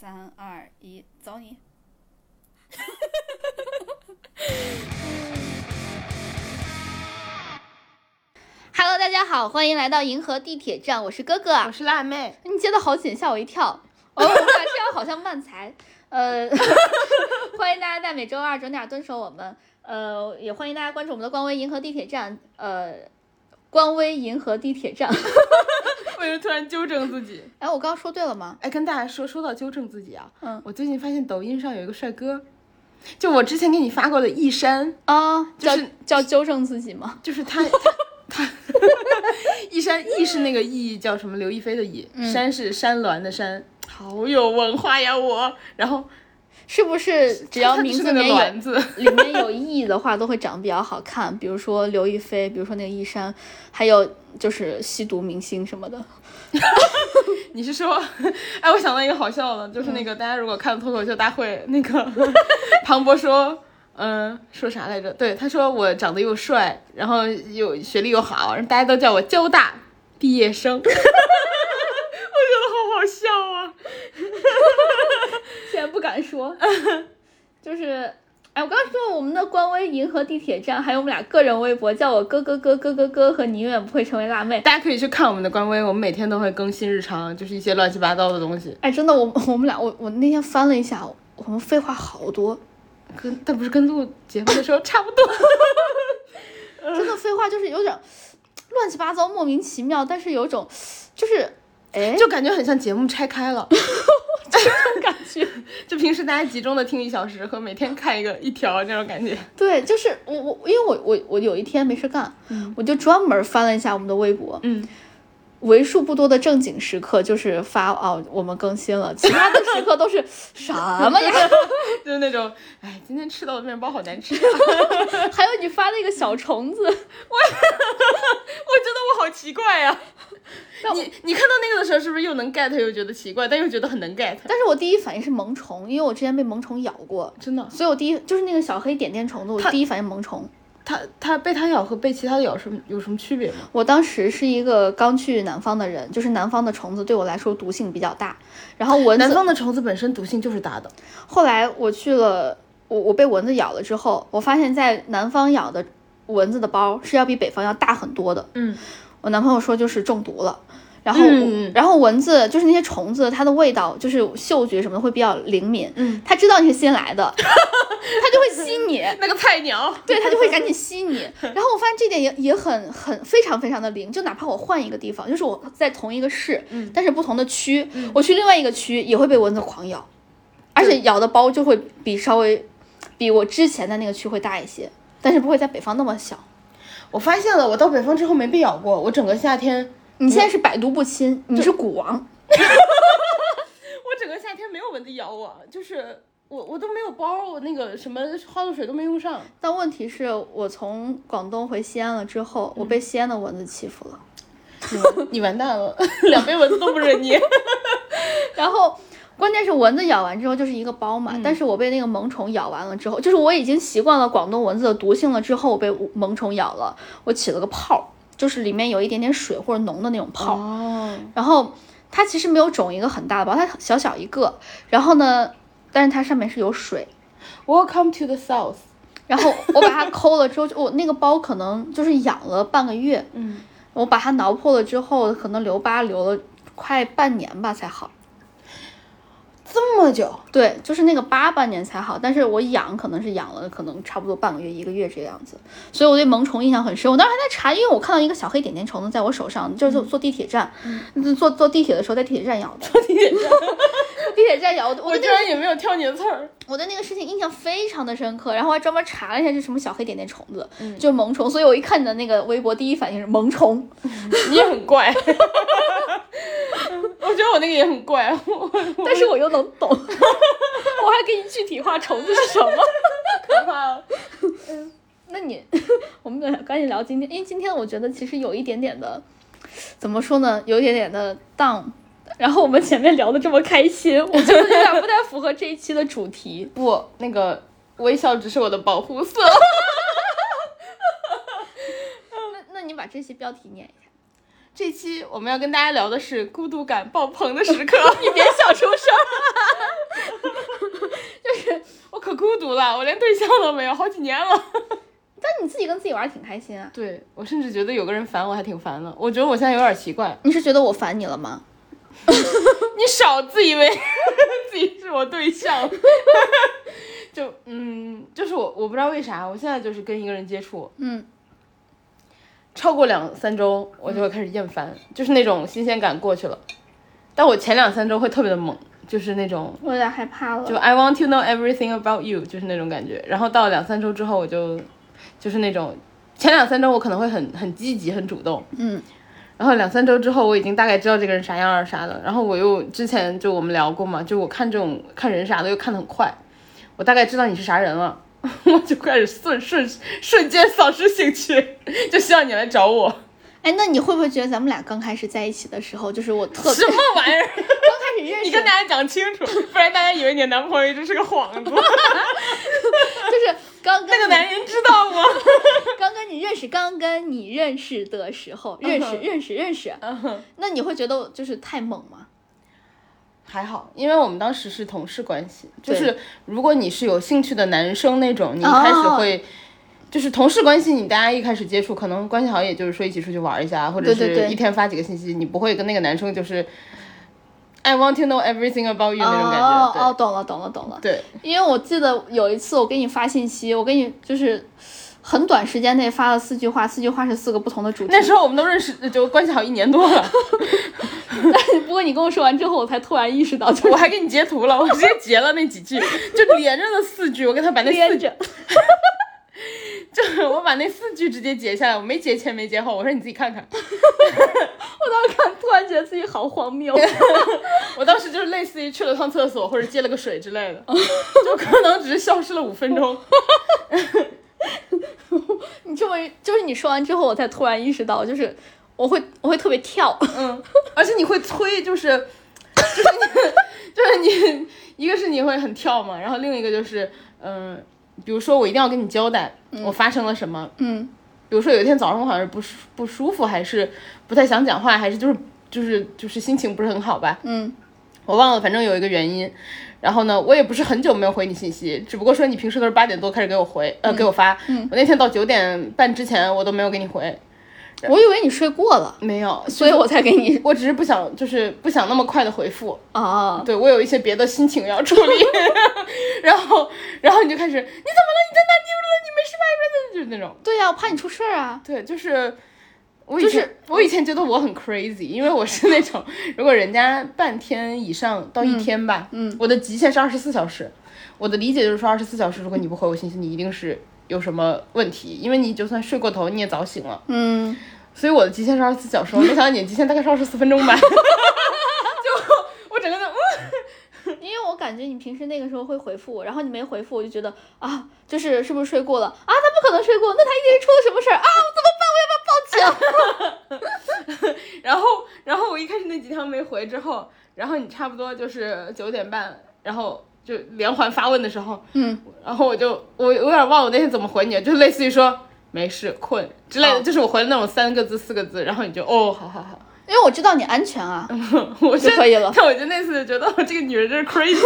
三二一，走你！Hello，大家好，欢迎来到银河地铁站，我是哥哥。我是辣妹，你接的好紧，吓我一跳。哦，我们俩这样好像慢才。呃，欢迎大家在每周二准点蹲守我们。呃，也欢迎大家关注我们的官微银河地铁站。呃，官微银河地铁站。为什么突然纠正自己？哎，我刚刚说对了吗？哎，跟大家说，说到纠正自己啊，嗯我最近发现抖音上有一个帅哥，就我之前给你发过的一山，啊，叫就是叫纠正自己吗？就是他他 他，易山易是那个易叫什么？刘亦菲的易，山是山峦的山，好有文化呀我。然后是不是只要名字里面有里面有意的话，都会长得比较好看？比如说刘亦菲，比如说那个易山，还有就是吸毒明星什么的。你是说，哎，我想到一个好笑的，就是那个、大家如果看脱口秀大会，那个 庞博说，嗯、说啥来着？对，他说我长得又帅，然后又学历又好，然后大家都叫我交大毕业生，好好笑啊。现在不敢说，就是，哎，我刚刚说我们的官微银河地铁站，还有我们俩个人微博，叫我哥哥哥哥哥哥和你永远不会成为辣妹。大家可以去看我们的官微，我们每天都会更新日常，就是一些乱七八糟的东西。哎，真的，我我们俩，我我那天翻了一下，我们废话好多，跟但不是跟录节目的时候差不多。真的废话就是有点乱七八糟、莫名其妙，但是有种就是，哎，就感觉很像节目拆开了，这种感觉。就平时大家集中的听一小时和每天看一个一条那种感觉。对，就是我我因为我我我有一天没事干，我就专门翻了一下我们的微博，嗯，为数不多的正经时刻就是发哦我们更新了，其他的时刻都是 什么呀？就是那种，哎，今天吃到的面包好难吃，还有你发那个小虫子，我觉得我好奇怪呀、你你看到那个的时候，是不是又能 get 又觉得奇怪，但又觉得很能 get？但是我第一反应是萌虫，因为我之前被萌虫咬过，真的，所以我第一就是那个小黑点点虫子，我第一反应萌虫。它它被它咬和被其他的咬什么有什么区别吗？我当时是一个刚去南方的人，就是南方的虫子对我来说毒性比较大，然后蚊子南方的虫子本身毒性就是大的，后来我去了，我我被蚊子咬了之后，我发现在南方咬的蚊子的包是要比北方要大很多的。嗯，我男朋友说就是中毒了。然后，嗯然后蚊子就是那些虫子，它的味道就是嗅觉什么的会比较灵敏，嗯，它知道你是新来的，它就会吸你，那个菜鸟，对，它就会赶紧吸你。然后我发现这点也也很很非常非常的灵，就哪怕我换一个地方，就是我在同一个市，嗯。但是不同的区，我去另外一个区也会被蚊子狂咬，而且咬的包就会比稍微比我之前的那个区会大一些，但是不会在北方那么小。我发现了，我到北方之后没被咬过，我整个夏天，你现在是百毒不侵，你是蛊王，我整个夏天没有蚊子咬我，就是我我都没有包，我那个什么花露水都没用上。但问题是我从广东回西安了之后，我被西安的蚊子欺负了。你完蛋了，两杯蚊子都不是你。然后关键是蚊子咬完之后就是一个包嘛，但是我被那个萌宠咬完了之后，就是我已经习惯了广东蚊子的毒性了，之后我被萌宠咬了，我起了个泡，就是里面有一点点水或者脓的那种泡，哦，然后它其实没有肿一个很大的包，它小小一个，然后呢，但是它上面是有水。Welcome to the South。然后我把它抠了之后，就我那个包可能就是养了半个月，嗯，我把它挠破了之后，可能留疤留了快半年吧才好。这么久，对，就是那个疤半年才好，但是我养可能是养了可能差不多半个月一个月这个样子，所以我对萌虫印象很深。我当时还在查，因为我看到一个小黑点点虫子在我手上，就是坐坐地铁站，坐坐地铁的时候在地铁站咬的，坐地铁站，地铁站咬的。我我居对那个然也没有挑你的刺儿。我对那个事情印象非常的深刻，然后我还专门查了一下是什么小黑点点虫子，就是萌虫，所以我一看你的那个微博，第一反应是萌虫。你也很怪。我觉得我那个也很怪，但是我又能懂，我还给你具体化虫子是什么。可怕了。那你，我们赶紧聊今天，因为今天我觉得其实有一点点的，怎么说呢，有一点点的 down。然后我们前面聊的这么开心，我觉得有点不太符合这一期的主题。不，那个微笑只是我的保护色。那那你把这期标题念一下。这期我们要跟大家聊的是孤独感爆棚的时刻。你别笑出声。就是我可孤独了，我连对象都没有，好几年了。但你自己跟自己玩儿挺开心啊。对我甚至觉得有个人烦我还挺烦的，我觉得我现在有点奇怪。你是觉得我烦你了吗？你少自以为 自己是我对象，就嗯，就是我我不知道为啥，我现在就是跟一个人接触，嗯，超过两三周我就会开始厌烦，就是那种新鲜感过去了，但我前两三周会特别的猛，就是那种我有点害怕了。就 I want to know everything about you，就是那种感觉，然后到两三周之后我就就是那种前两三周我可能会很很积极很主动，嗯然后两三周之后，我已经大概知道这个人啥样儿啥的。然后我又之前就我们聊过嘛，就我看这种看人啥的又看得很快，我大概知道你是啥人了，我就开始瞬瞬瞬间丧失兴趣，就希望你来找我。哎，那你会不会觉得咱们俩刚开始在一起的时候，就是我特什么玩意儿？刚开始认识，你跟大家讲清楚，不然大家以为你的男朋友一直是个幌子。就是刚跟那个男人知道吗？刚跟你认识，刚跟你认识的时候，认识认识认识，那你会觉得就是太猛吗？还好，因为我们当时是同事关系，就是如果你是有兴趣的男生那种，你一开始会。就是同事关系，你大家一开始接触，可能关系好，也就是说一起出去玩一下，或者是一天发几个信息，你不会跟那个男生就是 I want to know everything about you 那种感觉。哦哦，懂了懂了懂了。对，因为我记得有一次我给你发信息，我给你就是很短时间内发了四句话，四句话是四个不同的主题。那时候我们都认识，就关系好一年多了，但不过你跟我说完之后，我才突然意识到，就是 我还给你截图了，我直接截了那几句，就连着的四句，我给他把那四句。就是我把那四句直接截下来，我没截前没截后，我说你自己看看。我当时看，突然觉得自己好荒谬。我当时就是类似于去了趟厕所或者接了个水之类的，就可能只是消失了五分钟。你这么就是你说完之后，我才突然意识到，就是我会我会特别跳。嗯，而且你会催，就是就是你就是你，一个是你会很跳嘛，然后另一个就是嗯、比如说我一定要跟你交代我发生了什么，嗯比如说有一天早上我好像是不舒不舒服，还是不太想讲话，还是就是就是就是心情不是很好吧，嗯我忘了，反正有一个原因。然后呢，我也不是很久没有回你信息，只不过说你平时都是八点多开始给我回，呃，给我发。我那天到九点半之前我都没有给你回，我以为你睡过了，没有，所以我才给你我只是不想，就是不想那么快的回复。啊。对我有一些别的心情要处理，然后，然后你就开始，你怎么了？你在哪？你了？你没事吧？就是那种，对呀、我怕你出事儿啊。对，就是。我以前、就是我以前觉得我很 crazy，因为我是那种如果人家半天以上到一天吧，嗯，我的极限是二十四小时。我的理解就是说二十四小时，如果你不回我信息，你一定是有什么问题，因为你就算睡过头，你也早醒了。嗯，所以我的极限是二十四小时，我没想到你的极限大概是二十四分钟吧。就我整个就嗯，因为我感觉你平时那个时候会回复我，然后你没回复，我就觉得啊，就是是不是睡过了啊？他不可能睡过，那他一定是出了什么事儿啊？我怎么办？我要不要报警？然后然后我一开始那几条没回之后，然后你差不多就是九点半，然后就连环发问的时候，嗯，然后我就我我有点忘了我那天怎么回你，就类似于说没事困之类的，哦就是我回了那种三个字四个字，然后你就哦好好好，因为我知道你安全啊。我就可以了但我就那次就觉得我这个女人真是 crazy。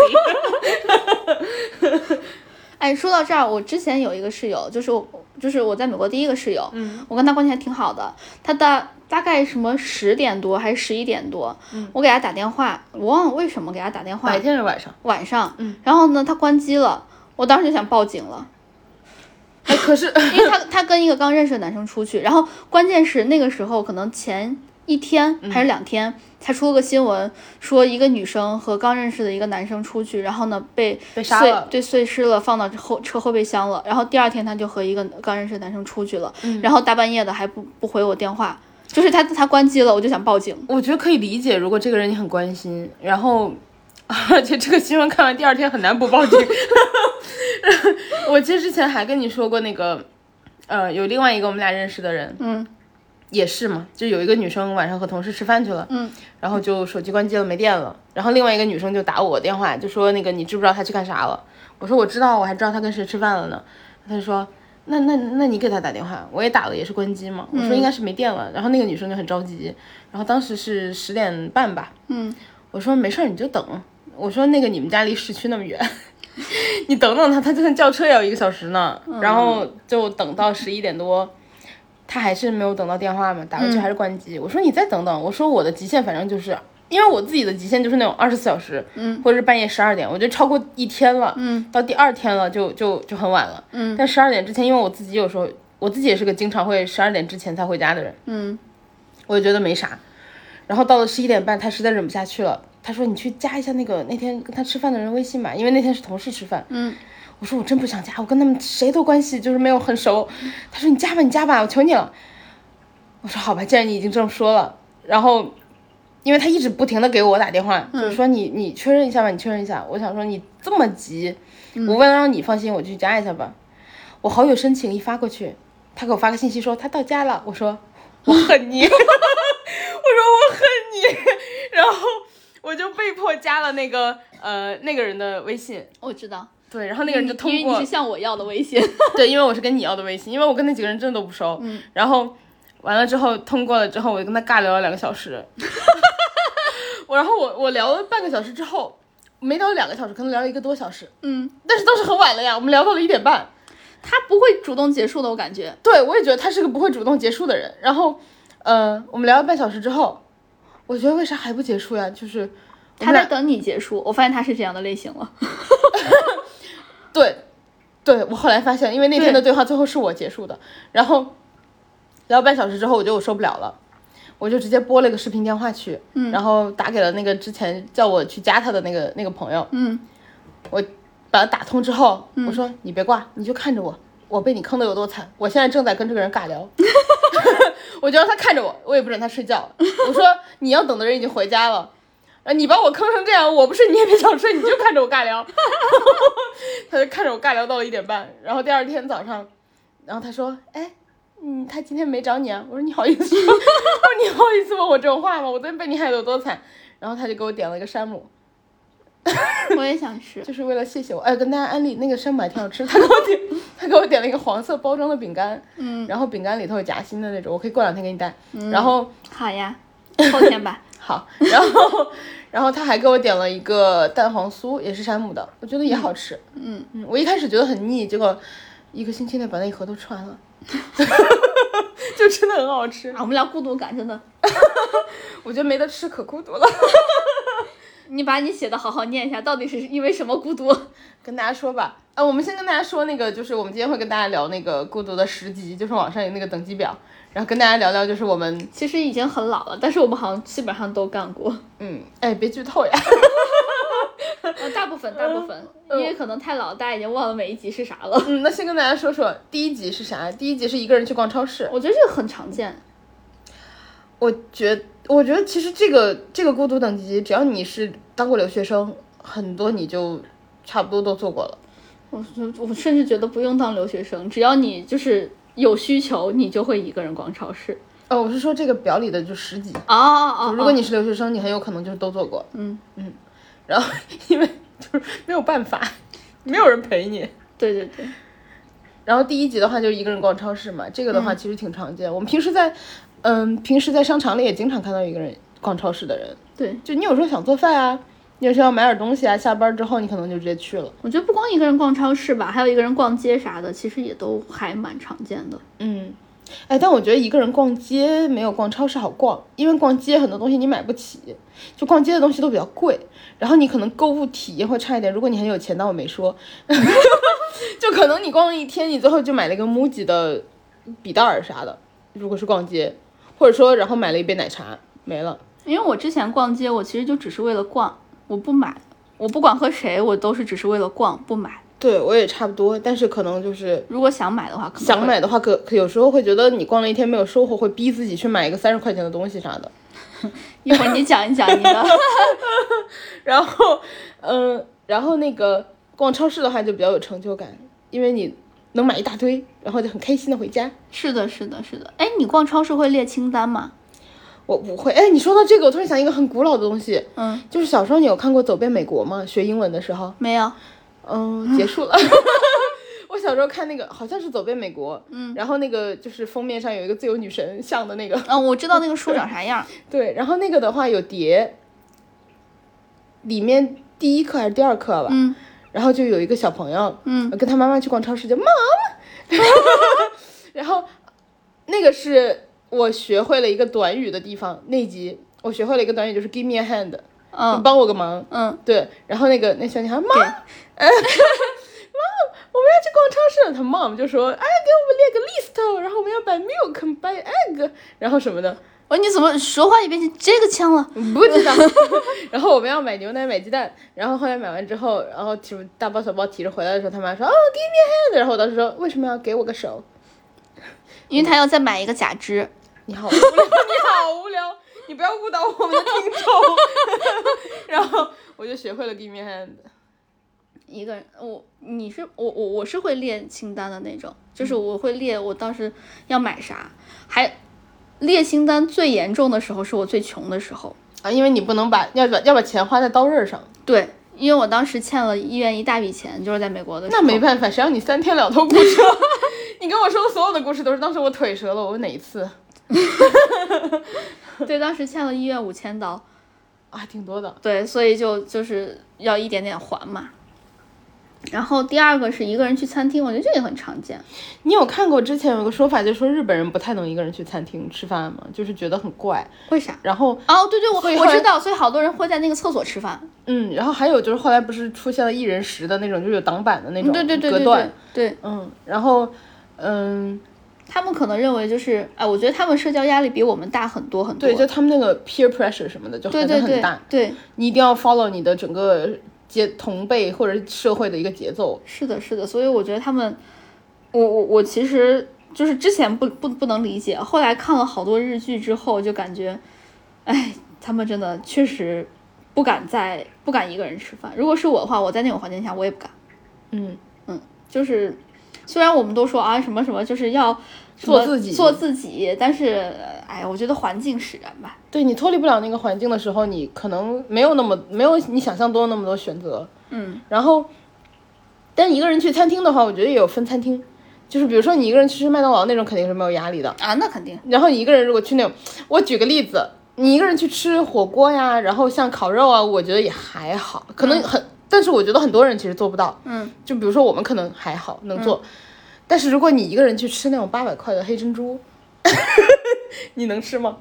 哎，说到这儿，我之前有一个室友，就是我，就是我在美国第一个室友，嗯，我跟他关系还挺好的。他大大概什么十点多还是十一点多，我给他打电话，我忘了为什么给他打电话白，天是晚上？晚上，然后呢，他关机了，我当时就想报警了。哎，可是 因为他他跟一个刚认识的男生出去，然后关键是那个时候可能前一天还是两天、才出了个新闻，说一个女生和刚认识的一个男生出去，然后呢被碎被杀了。对碎尸了，放到后车后备箱了。然后第二天他就和一个刚认识的男生出去了，然后大半夜的还不不回我电话，就是他他关机了，我就想报警。我觉得可以理解，如果这个人你很关心，然后，而且这个新闻看完第二天很难不报警。我其实之前还跟你说过那个，呃，有另外一个我们俩认识的人，嗯也是嘛，就有一个女生晚上和同事吃饭去了，嗯，然后就手机关机了没电了，然后另外一个女生就打我电话，就说那个你知不知道她去干啥了？我说我知道，我还知道她跟谁吃饭了呢。她就说。那那那你给他打电话，我也打了，也是关机嘛。我说应该是没电了，然后那个女生就很着急，然后当时是十点半吧，嗯，我说没事儿你就等，我说那个你们家离市区那么远，你等等他，他就算叫车也要一个小时呢。然后就等到十一点多，他还是没有等到电话嘛，打过去还是关机。我说你再等等，我说我的极限反正就是。因为我自己的极限就是那种二十四小时，嗯，或者是半夜十二点，我觉得超过一天了，嗯，到第二天了就就就很晚了，嗯，但十二点之前，因为我自己有时候我自己也是个经常会十二点之前才回家的人，嗯，我就觉得没啥，然后到了十一点半，他实在忍不下去了，他说你去加一下那个那天跟他吃饭的人微信吧，因为那天是同事吃饭，嗯，我说我真不想加，我跟他们谁都关系就是没有很熟，他说你加吧你加吧，我求你了，我说好吧，既然你已经这么说了，然后。因为他一直不停的给我打电话，就是说你你确认一下吧，你确认一下。我想说你这么急，我为了让你放心，我去加一下吧。我好友申请一发过去，他给我发个信息说他到家了。我说我恨你，我说我恨你，然后我就被迫加了那个呃那个人的微信。我知道，对，然后那个人就通过，因为你是向我要的微信，对，因为我是跟你要的微信，因为我跟那几个人真的都不熟。嗯，然后完了之后通过了之后，我就跟他尬聊了两个小时。我然后我我聊了半个小时之后，没聊两个小时，可能聊了一个多小时。嗯，但是都是很晚了呀，我们聊到了一点半。他不会主动结束的，我感觉。对，我也觉得他是个不会主动结束的人。然后，呃，我们聊了半小时之后，我觉得为啥还不结束呀？就是他在等你结束。我发现他是这样的类型了。对，对我后来发现，因为那天的对话最后是我结束的。然后聊半小时之后，我觉得我受不了了。我就直接拨了个视频电话去，然后打给了那个之前叫我去加他的那个那个朋友。嗯，我把他打通之后，我说你别挂，你就看着我，我被你坑的有多惨。我现在正在跟这个人尬聊，我就让他看着我，我也不准他睡觉。我说你要等的人已经回家了，啊，你把我坑成这样，我不睡你也别想睡，你就看着我尬聊。他就看着我尬聊到了一点半，然后第二天早上，然后他说，哎。嗯，他今天没找你啊？我说你好意思 说，我说你好意思问我这种话吗？我昨天被你害得有多惨？然后他就给我点了一个山姆，我也想吃，就是为了谢谢我。哎，跟大家安利那个山姆还挺好吃。他给我点，他给我点了一个黄色包装的饼干，嗯，然后饼干里头有夹心的那种，我可以过两天给你带。然后好呀，后天吧。好，然后然后他还给我点了一个蛋黄酥，也是山姆的，我觉得也好吃。嗯嗯，我一开始觉得很腻，结果一个星期内把那一盒都吃完了。就真的很好吃啊！我们俩孤独感真的，我觉得没得吃可孤独了。你把你写的好好念一下，到底是因为什么孤独？跟大家说吧，啊，我们先跟大家说那个，就是我们今天会跟大家聊那个孤独的十级，就是网上有那个等级表，然后跟大家聊聊，就是我们其实已经很老了，但是我们好像基本上都干过。嗯，哎，别剧透呀。呃，大部分大部分，因为可能太老，大家已经忘了每一集是啥了。嗯，那先跟大家说说第一集是啥？第一集是一个人去逛超市。我觉得这个很常见。我觉，我觉得其实这个这个孤独等级，只要你是当过留学生，很多你就差不多都做过了。我我甚至觉得不用当留学生，只要你就是有需求，你就会一个人逛超市。哦，我是说这个表里的就十级。哦哦哦。如果你是留学生，你很有可能就是都做过。嗯嗯。然后，因为就是没有办法，没有人陪你。对对对。然后第一集的话就是一个人逛超市嘛，这个的话其实挺常见。我们平时在，嗯，平时在商场里也经常看到一个人逛超市的人。对，就你有时候想做饭啊，你有时候要买点东西啊，下班之后你可能就直接去了。我觉得不光一个人逛超市吧，还有一个人逛街啥的，其实也都还蛮常见的。嗯。哎，但我觉得一个人逛街没有逛超市好逛，因为逛街很多东西你买不起，就逛街的东西都比较贵，然后你可能购物体验会差一点。如果你很有钱，当我没说，就可能你逛了一天，你最后就买了一个 MUJI 的笔袋儿啥的。如果是逛街，或者说然后买了一杯奶茶没了。因为我之前逛街，我其实就只是为了逛，我不买，我不管和谁，我都是只是为了逛，不买。对我也差不多，但是可能就是如果想买的话，想买的话，可有时候会觉得你逛了一天没有收获，会逼自己去买一个三十块钱的东西啥的。一会儿你讲一讲你的。然后，嗯，然后那个逛超市的话就比较有成就感，因为你能买一大堆，然后就很开心的回家。是的，是的，是的。哎，你逛超市会列清单吗？我不会。哎，你说到这个，我突然想一个很古老的东西，嗯，就是小时候你有看过《走遍美国》吗？学英文的时候没有。嗯，结束了。我小时候看那个好像是《走遍美国》，嗯，然后那个就是封面上有一个自由女神像的那个。嗯，我知道那个书长啥样。对，然后那个的话有碟，里面第一课还是第二课吧？嗯，然后就有一个小朋友，嗯，跟他妈妈去逛超市，就 mom，然后那个是我学会了一个短语的地方，那集我学会了一个短语，就是 give me a hand，嗯帮我个忙，嗯，对，然后那个那小女孩妈，对我们要去逛超市，他 mom 就说，哎，给我们列个 list，然后我们要 buy milk buy egg，然后什么的，我说你怎么说话也变成这个腔了？不知道。然后我们要买牛奶买鸡蛋，然后后来买完之后，然后提大包小包提着回来的时候，他妈说，哦，give me a hand，然后我当时说，为什么要给我个手？因为他要再买一个假肢。你好无聊，你好无聊，你不要误导我们的听众。然后我就学会了 give me a hand。一个人，我你是我我我是会列清单的那种，就是我会列我当时要买啥，还列清单最严重的时候是我最穷的时候。啊，因为你不能把要把要把钱花在刀刃上，对，因为我当时欠了医院一大笔钱，就是在美国的时候。那没办法，谁让你三天两头骨折？你跟我说的所有的故事都是当时我腿折了，我哪一次 对，当时欠了医院五千刀，啊？挺多的。对，所以就就是要一点点还嘛。然后第二个是一个人去餐厅，我觉得这也很常见。你有看过之前有个说法，就说日本人不太能一个人去餐厅吃饭吗？就是觉得很怪。为啥？然后，哦，对对，我我知道，所以好多人会在那个厕所吃饭。嗯，然后还有就是后来不是出现了一人食的那种，就是有挡板的那种对对对对对。对，嗯，然后，嗯，他们可能认为就是，哎，我觉得他们社交压力比我们大很多很多。对，就他们那个 peer pressure 什么的就对对对很很大，对，你一定要 follow 你的整个节同辈或者社会的一个节奏。是的，是的，所以我觉得他们，我我我其实就是之前不不不能理解，后来看了好多日剧之后，就感觉，哎，他们真的确实不敢在不敢一个人吃饭。如果是我的话，我在那种环境下我也不敢。嗯嗯，就是虽然我们都说啊什么什么就是要做自己做自己，但是哎，我觉得环境使然吧。对你脱离不了那个环境的时候，你可能没有那么没有你想象中那么多选择。嗯，然后，但一个人去餐厅的话，我觉得也有分餐厅，就是比如说你一个人去吃麦当劳那种，肯定是没有压力的。啊，那肯定。然后你一个人如果去那种，我举个例子，你一个人去吃火锅呀，然后像烤肉啊，我觉得也还好，可能很，但是我觉得很多人其实做不到。嗯，就比如说我们可能还好能做，但是如果你一个人去吃那种八百块的黑珍珠，你能吃吗？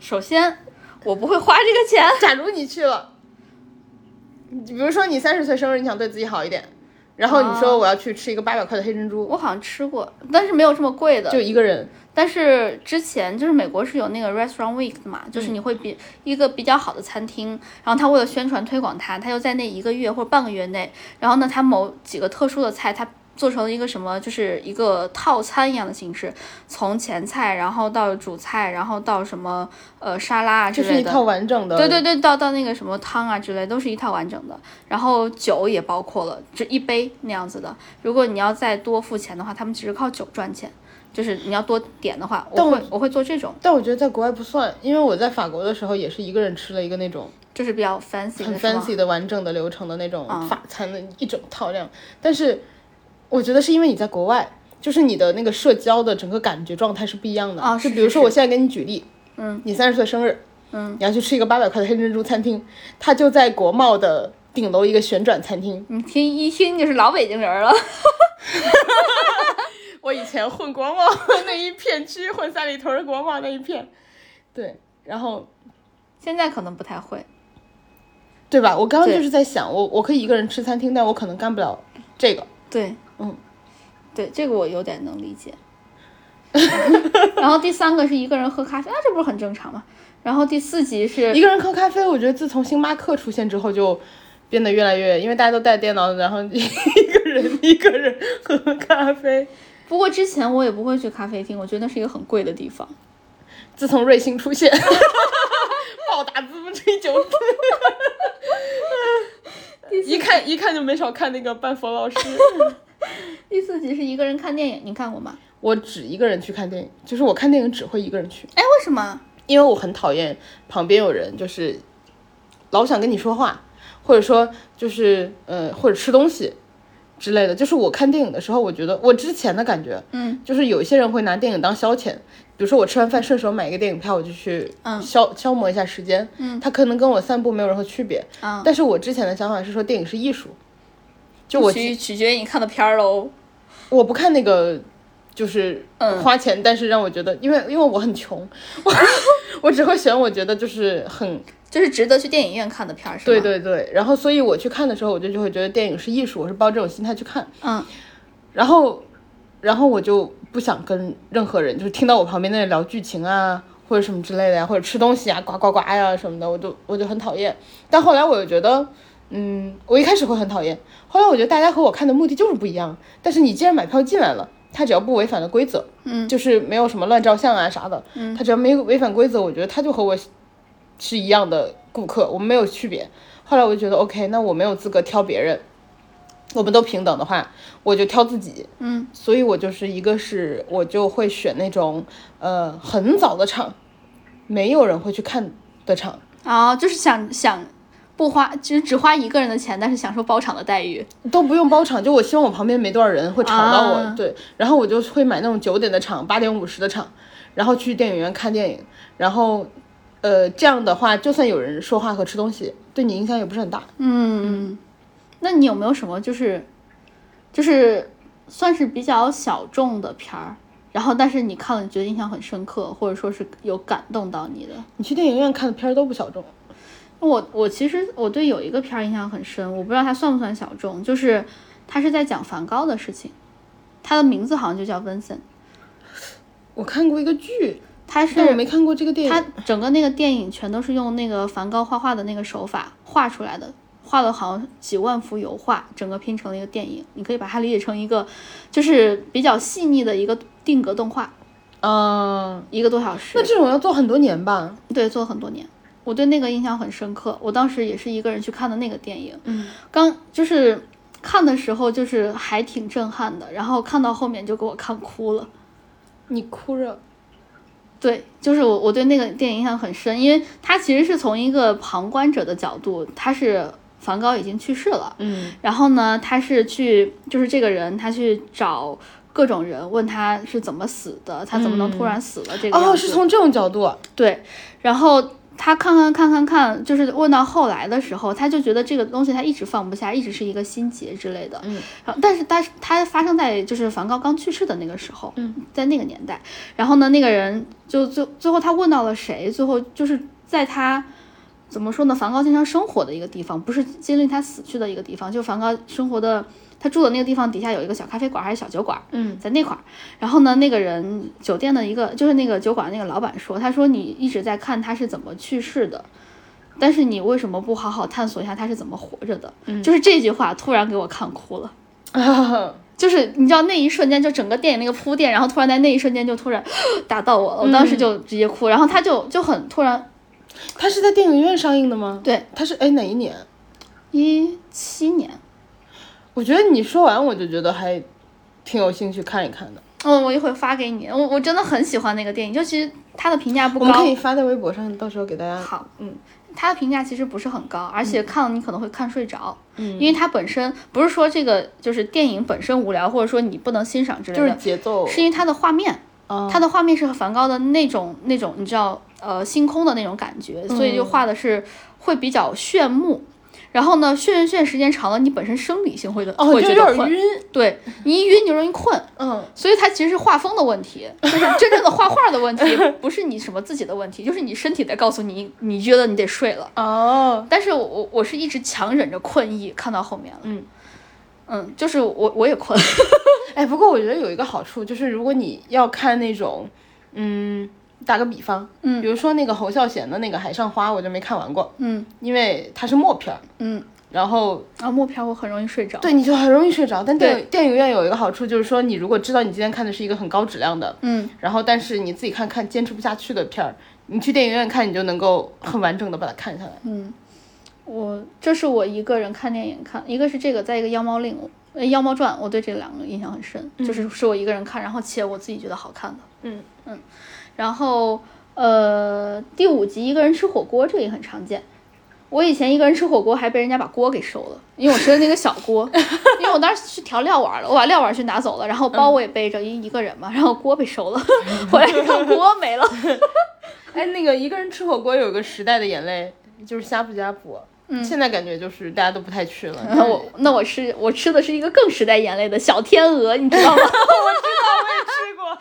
首先我不会花这个钱。假如你去了，比如说你三十岁生日，你想对自己好一点，然后你说我要去吃一个八百块的黑珍珠，我好像吃过，但是没有这么贵的。就一个人，但是之前就是美国是有那个 restaurant week 的嘛，就是你会比一个比较好的餐厅，然后他为了宣传推广它，他又在那一个月或者半个月内，然后呢，他某几个特殊的菜，他做成了一个什么，就是一个套餐一样的形式，从前菜，然后到主菜，然后到什么呃沙拉啊之类的。这是一套完整的，对对对，到到那个什么汤啊之类，都是一套完整的。然后酒也包括了，就一杯那样子的。如果你要再多付钱的话，他们其实靠酒赚钱。就是你要多点的话，我会我会做这种，但我觉得在国外不算，因为我在法国的时候也是一个人吃了一个那种就是比较 fancy 很 fancy 的完整的流程的那种嗯法餐的一整套量，但是我觉得是因为你在国外，就是你的那个社交的整个感觉状态是不一样的。啊就是比如说我现在给你举例，嗯，你三十岁生日，嗯，你要去吃一个八百块的黑珍珠餐厅，它就在国贸的顶楼一个旋转餐厅。你听一听就是老北京人了。我以前混国贸那一片区，混三里屯儿国贸那一片，对，然后现在可能不太会，对吧？我刚刚就是在想，我我可以一个人吃餐厅，但我可能干不了这个。对，嗯，对，这个我有点能理解。然后第三个是一个人喝咖啡，啊，这不是很正常吗？然后第四集是一个人喝咖啡，我觉得自从星巴克出现之后，就变得越来越，因为大家都带电脑，然后一个人一个人喝咖啡。不过之前我也不会去咖啡厅，我觉得那是一个很贵的地方。自从瑞幸出现，暴打资本主义九次，一看一看就没少看那个半佛老师。第四集是一个人看电影，你看过吗？我只一个人去看电影，就是我看电影只会一个人去，哎，为什么？因为我很讨厌旁边有人就是老想跟你说话，或者说就是呃或者吃东西之类的。就是我看电影的时候，我觉得我之前的感觉，嗯，就是有一些人会拿电影当消遣，比如说我吃完饭顺手买一个电影票，我就去嗯消、消磨一下时间，嗯，它可能跟我散步没有任何区别。啊，但是我之前的想法是说电影是艺术，就我取取决于你看的片儿喽。我不看那个，就是嗯花钱，但是让我觉得，因为因为我很穷，我 我只会选我觉得就是很就是值得去电影院看的片儿，是吗？对，对对，然后所以我去看的时候，我就就会觉得电影是艺术，我是抱这种心态去看，嗯然后然后我就不想跟任何人，就是听到我旁边那聊剧情啊。或者什么之类的呀，或者吃东西啊，呱呱呱呀什么的，我就我就很讨厌。但后来我又觉得，嗯，我一开始会很讨厌，后来我觉得大家和我看的目的就是不一样。但是你既然买票进来了，他只要不违反了规则，嗯，就是没有什么乱照相啊啥的，嗯，他只要没违反规则，我觉得他就和我是一样的顾客，我们没有区别。后来我就觉得，OK，那我没有资格挑别人，我们都平等的话，我就挑自己。嗯，所以我就是一个是我就会选那种呃很早的场，没有人会去看的场。啊，就是想想不花，就是只花一个人的钱，但是享受包场的待遇。都不用包场，就我希望我旁边没多少人会吵到我，啊对，然后我就会买那种九点的场、八点五十的场，然后去电影院看电影，然后，呃，这样的话，就算有人说话和吃东西，对你影响也不是很大。嗯，那你有没有什么就是就是算是比较小众的片儿，然后但是你看了觉得印象很深刻，或者说是有感动到你的？你去电影院看的片儿都不小众，我我其实我对有一个片儿印象很深，我不知道它算不算小众，就是它是在讲梵高的事情，它的名字好像就叫 Vincent，我看过一个剧，它是但我没看过这个电影。它整个那个电影全都是用那个梵高画画的那个手法画出来的，画了好像几万幅油画，整个拼成了一个电影。你可以把它理解成一个，就是比较细腻的一个定格动画，嗯，一个多小时那。这种要做很多年吧？对，做很多年，我对那个印象很深刻。我当时也是一个人去看的那个电影，嗯，刚就是看的时候就是还挺震撼的，然后看到后面就给我看哭了。你哭着，对，就是我我对那个电影印象很深，因为它其实是从一个旁观者的角度，他是梵高已经去世了，嗯然后呢，他是去就是这个人，他去找各种人问他是怎么死的，他怎么能突然死了这个。哦，是从这种角度啊，对，然后他看看看看看，就是问到后来的时候，他就觉得这个东西他一直放不下，一直是一个心结之类的。嗯，然后但是但是他发生在就是梵高刚去世的那个时候，嗯，在那个年代，然后呢，那个人就最最后他问到了谁？最后就是在他。怎么说呢？梵高经常生活的一个地方，不是经历他死去的一个地方，就梵高生活的，他住的那个地方底下有一个小咖啡馆还是小酒馆，嗯，在那块儿。然后呢，那个人酒店的一个就是那个酒馆那个老板说，他说你一直在看他是怎么去世的，但是你为什么不好好探索一下他是怎么活着的？嗯就是这句话突然给我看哭了。啊，就是你知道那一瞬间，就整个电影那个铺垫，然后突然在那一瞬间就突然 打到我了，我当时就直接哭，然后他就就很突然，他是在电影院上映的吗？对，他是哎哪一年？一七年，我觉得你说完我就觉得还挺有兴趣看一看的。嗯，我一会儿发给你，我我真的很喜欢那个电影，就其实它的评价不高。我们可，以发在微博上，到时候给大家。好，嗯，它的评价其实不是很高，而且看了你可能会看睡着，嗯。因为它本身不是说这个就是电影本身无聊，或者说你不能欣赏之类的就是，节奏，是因为它的画面，啊它的画面是和梵高的那种那种你知道呃星空的那种感觉，所以就画的是会比较炫目。然后呢，炫炫炫时间长了，你本身生理性会的、哦，会就觉得困，有点晕。对你一晕你就容易困，嗯，所以它其实是画风的问题，就是真正的画画的问题，不是你什么自己的问题，就是你身体在告诉你，你觉得你得睡了。哦，但是我我我是一直强忍着困意看到后面了，嗯。嗯，就是我我也困，哎，不过我觉得有一个好处就是，如果你要看那种，嗯，打个比方，嗯。比如说那个侯孝贤的那个《海上花》，我就没看完过，嗯。因为它是默片儿，嗯，然后啊，默片我很容易睡着，对你就很容易睡着。但电影电影院有一个好处就是说，你如果知道你今天看的是一个很高质量的，嗯，然后但是你自己看看坚持不下去的片儿，你去电影院看，你就能够很完整的把它看下来。嗯，我这是我一个人看电影看，一个是这个，再一个《妖猫令》呃《妖猫传》，我对这两个印象很深，就是是我一个人看，然后且我自己觉得好看的，嗯。嗯，然后呃第五集一个人吃火锅，这个也很常见。我以前一个人吃火锅还被人家把锅给收了，因为我吃的那个小锅，因为我当时去调料碗了，我把料碗去拿走了，然后包我也背着，因为一个人嘛，然后锅被收了，回来一看锅没了。哎，那个一个人吃火锅有个时代的眼泪，就是呷哺呷哺，现在感觉就是大家都不太去了。那我那我吃我吃的是一个更时代眼泪的小天鹅，你知道吗？我知道，我也吃过，我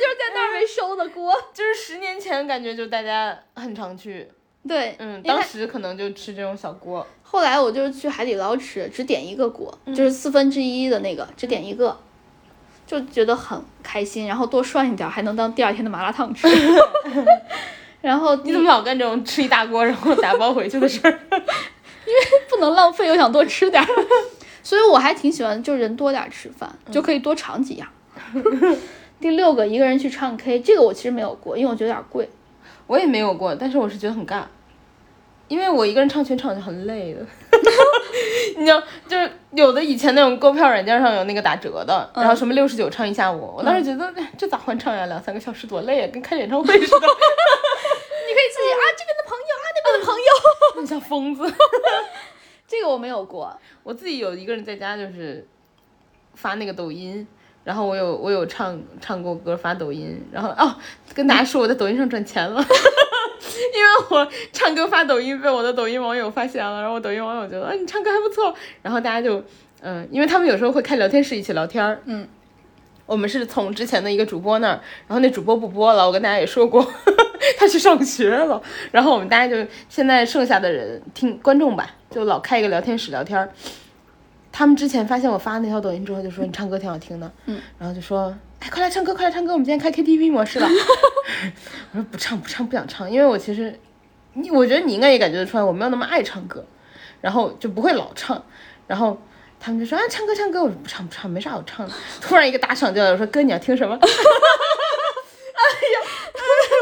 就是在那儿被收的锅。就是十年前感觉就大家很常去，对，嗯，当时可能就吃这种小锅。后来我就是去海底捞吃，只点一个锅，嗯就是四分之一的那个，只点一个，就觉得很开心，然后多涮一点儿，还能当第二天的麻辣烫吃。然后你怎么老干这种吃一大锅然后打包回去的事儿？因为不能浪费，又想多吃点儿，所以我还挺喜欢，就人多点儿吃饭，就可以多尝几样。第六个，一个人去唱 K，这个我其实没有过，因为我觉得有点贵。我也没有过，但是我是觉得很尬，因为我一个人唱全场就很累的。你知道，就是有的以前那种购票软件上有那个打折的，然后什么六十九唱一下午，我当时觉得、哎这咋换唱呀？两三个小时多累啊，跟开演唱会似的，你可以自己啊，这边的朋友啊，那边的朋友，你像疯子。这个我没有过。我自己有一个人在家，就是发那个抖音，然后我有我有唱唱过歌发抖音，然后哦跟大家说我在抖音上赚钱了，因为我唱歌发抖音被我的抖音网友发现了，然后我抖音网友觉得啊你唱歌还不错，然后大家就嗯，因为他们有时候会开聊天室一起聊天儿，嗯。我们是从之前的一个主播那儿，然后那主播不播了，我跟大家也说过，他去上学了，然后我们大家就现在剩下的人听观众吧，就老开一个聊天室聊天儿。他们之前发现我发那条抖音之后，就说你唱歌挺好听的，嗯，然后就说，哎，快来唱歌，快来唱歌，我们今天开 KTV 模式了。我说不唱不唱不想唱，因为我其实，你我觉得你应该也感觉得出来，我没有那么爱唱歌，然后就不会老唱，然后。他们就说啊，唱歌唱歌，我说不唱不唱，没啥好唱的。突然一个打赏进来，我说哥你要听什么？哎呀，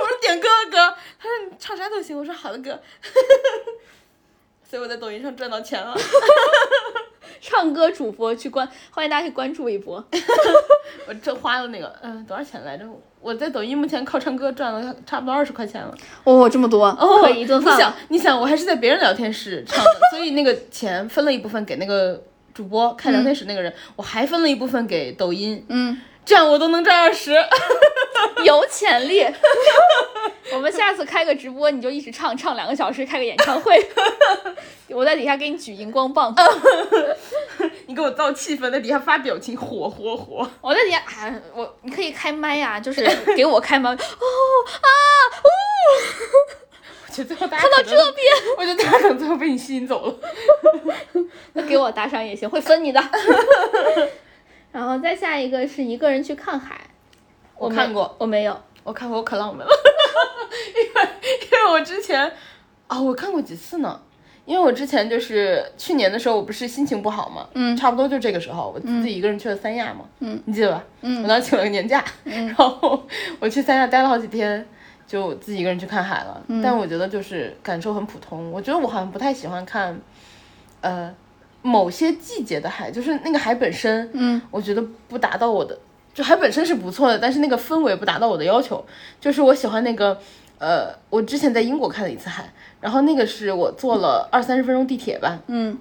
我说点歌哥，他说你唱啥都行，我说好的哥。所以我在抖音上赚到钱了。唱歌主播去关，欢迎大家去关注一波。我这花了那个，嗯、多少钱来着？我在抖音目前靠唱歌赚了差不多二十块钱了。哦，这么多，可以一顿饭。你想，你想，我还是在别人聊天室唱的，所以那个钱分了一部分给那个主播开聊天室那个人，我还分了一部分给抖音，嗯，这样我都能赚二十。有潜力。我们下次开个直播，你就一直唱唱两个小时，开个演唱会。我在底下给你举荧光棒，你给我造气氛，在底下发表情，火火火。我在底下啊，我你可以开麦呀、就是给我开麦。哦啊哦，我觉得最后大家看到这边，我觉得大家可能最后被你吸引走了。那给我打赏也行，会分你的。然后再下一个是一个人去看海，我看过，我没有。我看过，我可浪漫了，因为因为我之前啊、我看过几次呢。因为我之前就是去年的时候，我不是心情不好嘛，嗯。差不多就这个时候，我自己一个人去了三亚嘛，嗯，你记得吧？嗯。我当时请了个年假，嗯。然后我去三亚待了好几天，就自己一个人去看海了。嗯。但我觉得就是感受很普通，我觉得我好像不太喜欢看，呃，某些季节的海，就是那个海本身，嗯，我觉得不达到我的，就海本身是不错的，但是那个氛围不达到我的要求。就是我喜欢那个，呃，我之前在英国看了一次海，然后那个是我坐了二三十分钟地铁吧，嗯。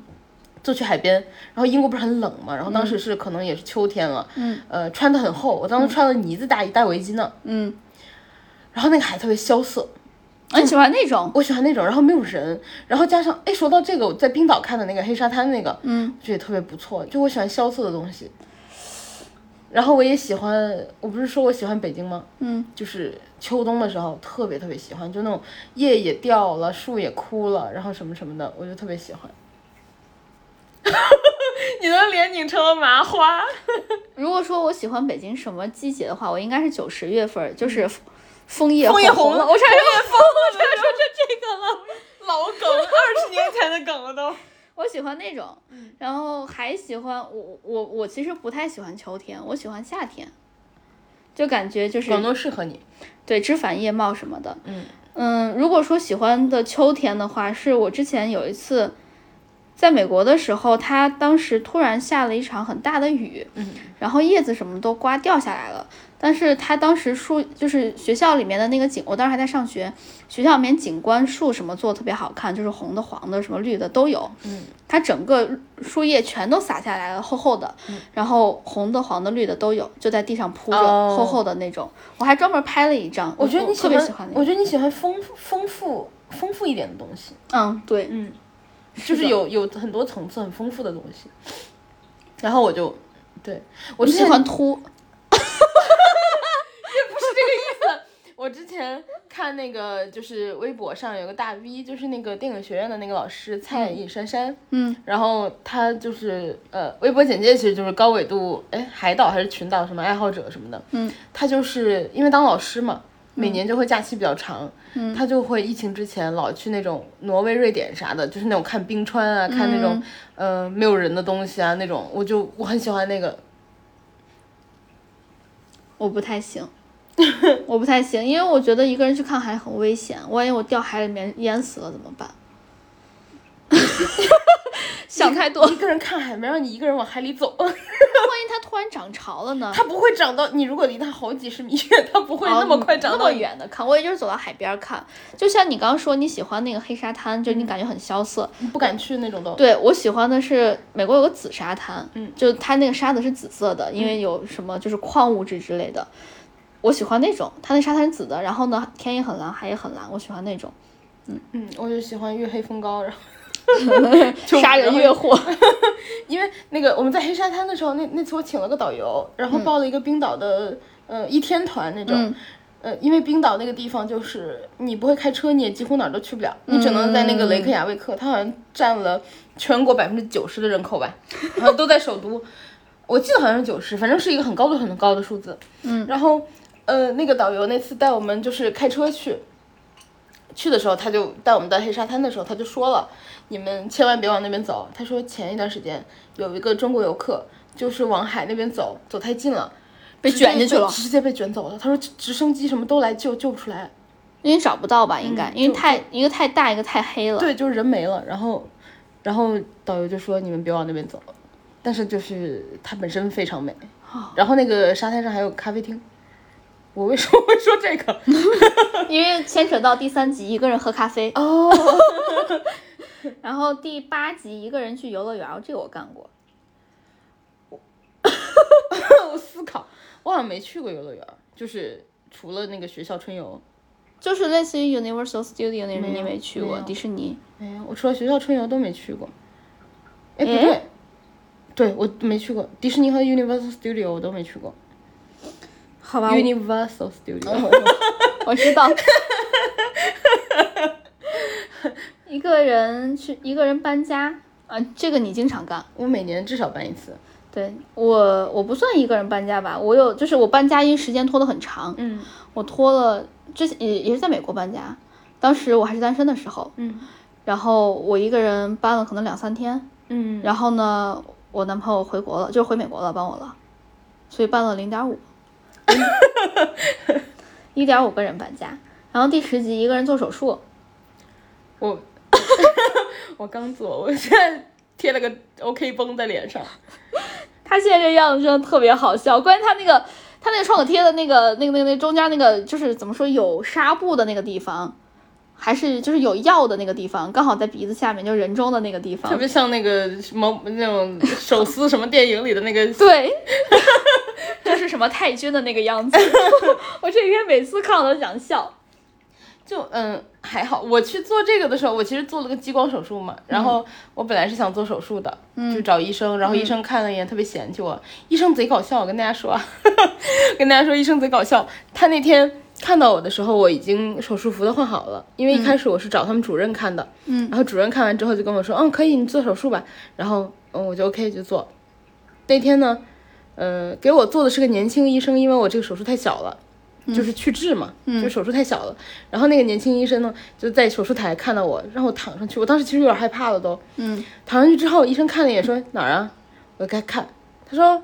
坐去海边，然后英国不是很冷嘛，然后当时是可能也是秋天了，嗯，呃，穿的很厚，我当时穿了呢子大衣带围巾呢，嗯，然后那个海特别萧瑟，啊你喜欢那种？我喜欢那种，然后没有人，然后加上，哎，说到这个，我在冰岛看的那个黑沙滩那个，嗯，我觉得也特别不错，就我喜欢萧瑟的东西。然后我也喜欢，我不是说我喜欢北京吗？嗯，就是秋冬的时候特别特别喜欢，就那种叶也掉了，树也枯了，然后什么什么的，我就特别喜欢。你的脸拧成了麻花。如果说我喜欢北京什么季节的话，我应该是九十月份儿，就是枫叶枫叶红了。我差点说，枫了我差点说成 这个了。老梗，二十年前的梗了都。我喜欢那种，然后还喜欢我我我其实不太喜欢秋天，我喜欢夏天，就感觉就是广东适合你。对枝繁叶茂什么的。嗯嗯，如果说喜欢的秋天的话，是我之前有一次在美国的时候，它当时突然下了一场很大的雨，嗯然后叶子什么都刮掉下来了。但是他当时树就是学校里面的那个景，我当时还在上学，学校里面景观树什么做的特别好看，就是红的、黄的、什么绿的都有。嗯，它整个树叶全都洒下来了，厚厚的，然后红的、黄的、绿的都有，就在地上铺着，哦厚厚的那种。我还专门拍了一张，我觉得你特别喜欢那个。我觉得你喜欢丰丰富丰富一点的东西。嗯，对，嗯，就是有有很多层次、很丰富的东西。然后我就，对我之喜欢秃，我之前看那个就是微博上有个大 V，就是那个电影学院的那个老师蔡颖珊珊，嗯，然后他就是呃，微博简介其实就是高纬度哎海岛还是群岛什么爱好者什么的，嗯，他就是因为当老师嘛，每年就会假期比较长，嗯，他就会疫情之前老去那种挪威、瑞典啥的，就是那种看冰川啊，看那种呃没有人的东西啊那种，我就我很喜欢那个，我不太行，我不太行，因为我觉得一个人去看海很危险，万一我掉海里面淹死了怎么办？想太多，一个人看海没让你一个人往海里走，万一它突然涨潮了呢？它不会涨到你如果离它好几十米远，它不会那么快长哦那。么远的看，我也就是走到海边儿看。就像你刚刚说你喜欢那个黑沙滩，就你感觉很萧瑟。你不敢去那种都。对我喜欢的是美国有个紫沙滩，嗯，就它那个沙子是紫色的，因为有什么就是矿物质之类的。我喜欢那种，它那沙滩是紫的，然后呢天也很蓝，海也很蓝，我喜欢那种嗯嗯，我就喜欢月黑风高，然后 杀人越货。因为那个我们在黑沙滩的时候，那那次我请了个导游，然后报了一个冰岛的、呃一天团那种。嗯呃，因为冰岛那个地方就是你不会开车，你也几乎哪儿都去不了，你只能在那个雷克雅未克，它好像占了全国百分之九十的人口吧，然后都在首都，我记得好像是九十，反正是一个很高的很高的数字。嗯，然后呃，那个导游那次带我们就是开车去，去的时候他就带我们到黑沙滩的时候，他就说了，你们千万别往那边走。他说前一段时间有一个中国游客就是往海那边走，走太近了。被卷进去了直接被卷走了。他说直直升机什么都来救，救不出来。因为找不到吧，应该，因为太一个太大，一个太黑了。对，就是人没了。然后，然后导游就说你们别往那边走，但是就是它本身非常美。然后那个沙滩上还有咖啡厅。我为什么会说这个？因为牵扯到第三集一个人喝咖啡，哦，然后第八集一个人去游乐园，这个我干过。我思考，我好像没去过游乐园，就是除了那个学校春游，就是类似于 Universal Studio 那种，你没去过没迪士尼？没有，我除了学校春游都没去过。哎，不对，对我没去过迪士尼和 Universal Studio 我都没去过。好吧，Universal Studio，我知道。一个人去，一个人搬家啊，这个你经常干。我每年至少搬一次。对我，我不算一个人搬家吧，我有，就是我搬家因为时间拖得很长，嗯。我拖了之前也也是在美国搬家，当时我还是单身的时候，嗯。然后我一个人搬了可能两三天，嗯，然后呢，我男朋友回国了，就是回美国了，帮我了，所以搬了零点五，一点五个人搬家。然后第十集一个人做手术，我 我刚做，我现在贴了个 OK 绷在脸上。他现在这样子真的特别好笑，关键他那个他那个创可贴的那个那个那个那中间那个就是怎么说有纱布的那个地方，还是就是有药的那个地方，刚好在鼻子下面，就是人中的那个地方特。别像那个什么那种手撕什么电影里的那个，对，就是什么太君的那个样子。我这几天每次看我都想笑。就嗯还好。我去做这个的时候，我其实做了个激光手术嘛，然后我本来是想做手术的，就找医生，然后医生看了一眼，特别嫌弃我。医生贼搞笑，我跟大家说啊，跟大家说，医生贼搞笑。他那天看到我的时候，我已经手术服都换好了，因为一开始我是找他们主任看的，嗯然后主任看完之后就跟我说，嗯，可以，你做手术吧。然后嗯，我就 OK 就做。那天呢，呃，给我做的是个年轻医生，因为我这个手术太小了。就是去痣嘛，就手术太小了。然后那个年轻医生呢，就在手术台看到我，让我躺上去。我当时其实有点害怕了都。嗯，躺上去之后，医生看了一眼说哪儿啊？我就该看。他说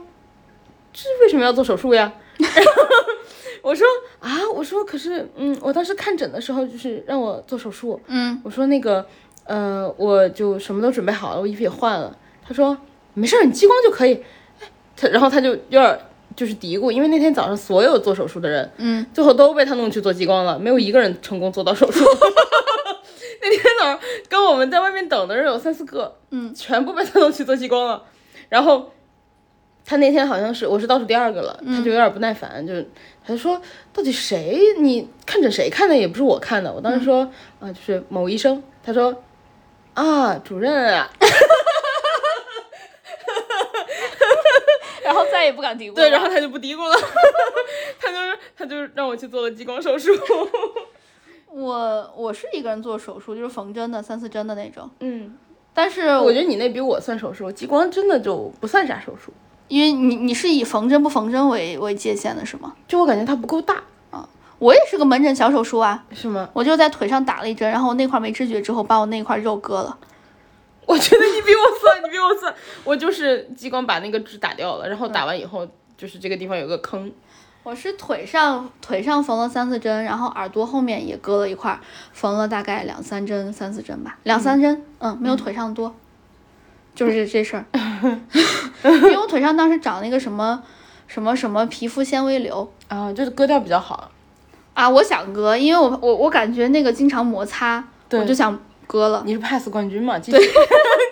这为什么要做手术呀？我说啊，我说可是嗯，我当时看诊的时候就是让我做手术。嗯，我说那个呃，我就什么都准备好了，我衣服也换了。他说没事儿，你激光就可以。哎他然后他就有点就是嘀咕，因为那天早上所有做手术的人，嗯，最后都被他弄去做激光了，没有一个人成功做到手术。那天早上跟我们在外面等的人有三四个，嗯，全部被他弄去做激光了。然后他那天好像是我是倒数第二个了，他就有点不耐烦，就他就说到底谁你看诊谁看的也不是我看的，我当时说啊、就是某医生，他说啊，主任啊，然后再也不敢嘀咕了。对，然后他就不嘀咕了，他就是他就让我去做了激光手术。我我是一个人做手术，就是缝针的三四针的那种，嗯，但是我觉得你那比我算手术，激光真的就不算啥手术，因为你你是以缝针不缝针为为界限的是吗？就我感觉它不够大啊，我也是个门诊小手术啊，是吗？我就在腿上打了一针，然后那块没知觉之后把我那块肉割了。我觉得你比我算，你比我算，我就是激光把那个痣打掉了，然后打完以后就是这个地方有个坑，我是腿上腿上缝了三四针，然后耳朵后面也割了一块，缝了大概两三针、三四针吧，两三针，嗯，没有腿上多，就是这这事儿。因为我腿上当时长了一个什么什么什么皮肤纤维瘤啊，就是割掉比较好。啊，我想割，因为我我我感觉那个经常摩擦，我就想割了。你是 pass 冠军嘛？继续。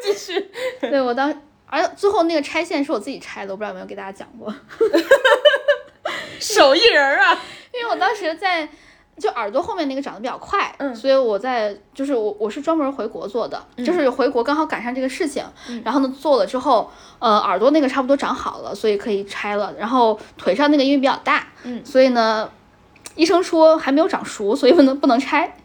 继续。对 我当，而且最后那个拆线是我自己拆的，我不知道有没有给大家讲过。手艺人儿啊，因为我当时在就耳朵后面那个长得比较快，嗯。所以我在就是我我是专门回国做的，就是回国刚好赶上这个事情，然后呢做了之后，呃耳朵那个差不多长好了，所以可以拆了，然后腿上那个因为比较大，嗯。所以呢医生说还没有长熟，所以不能不能拆，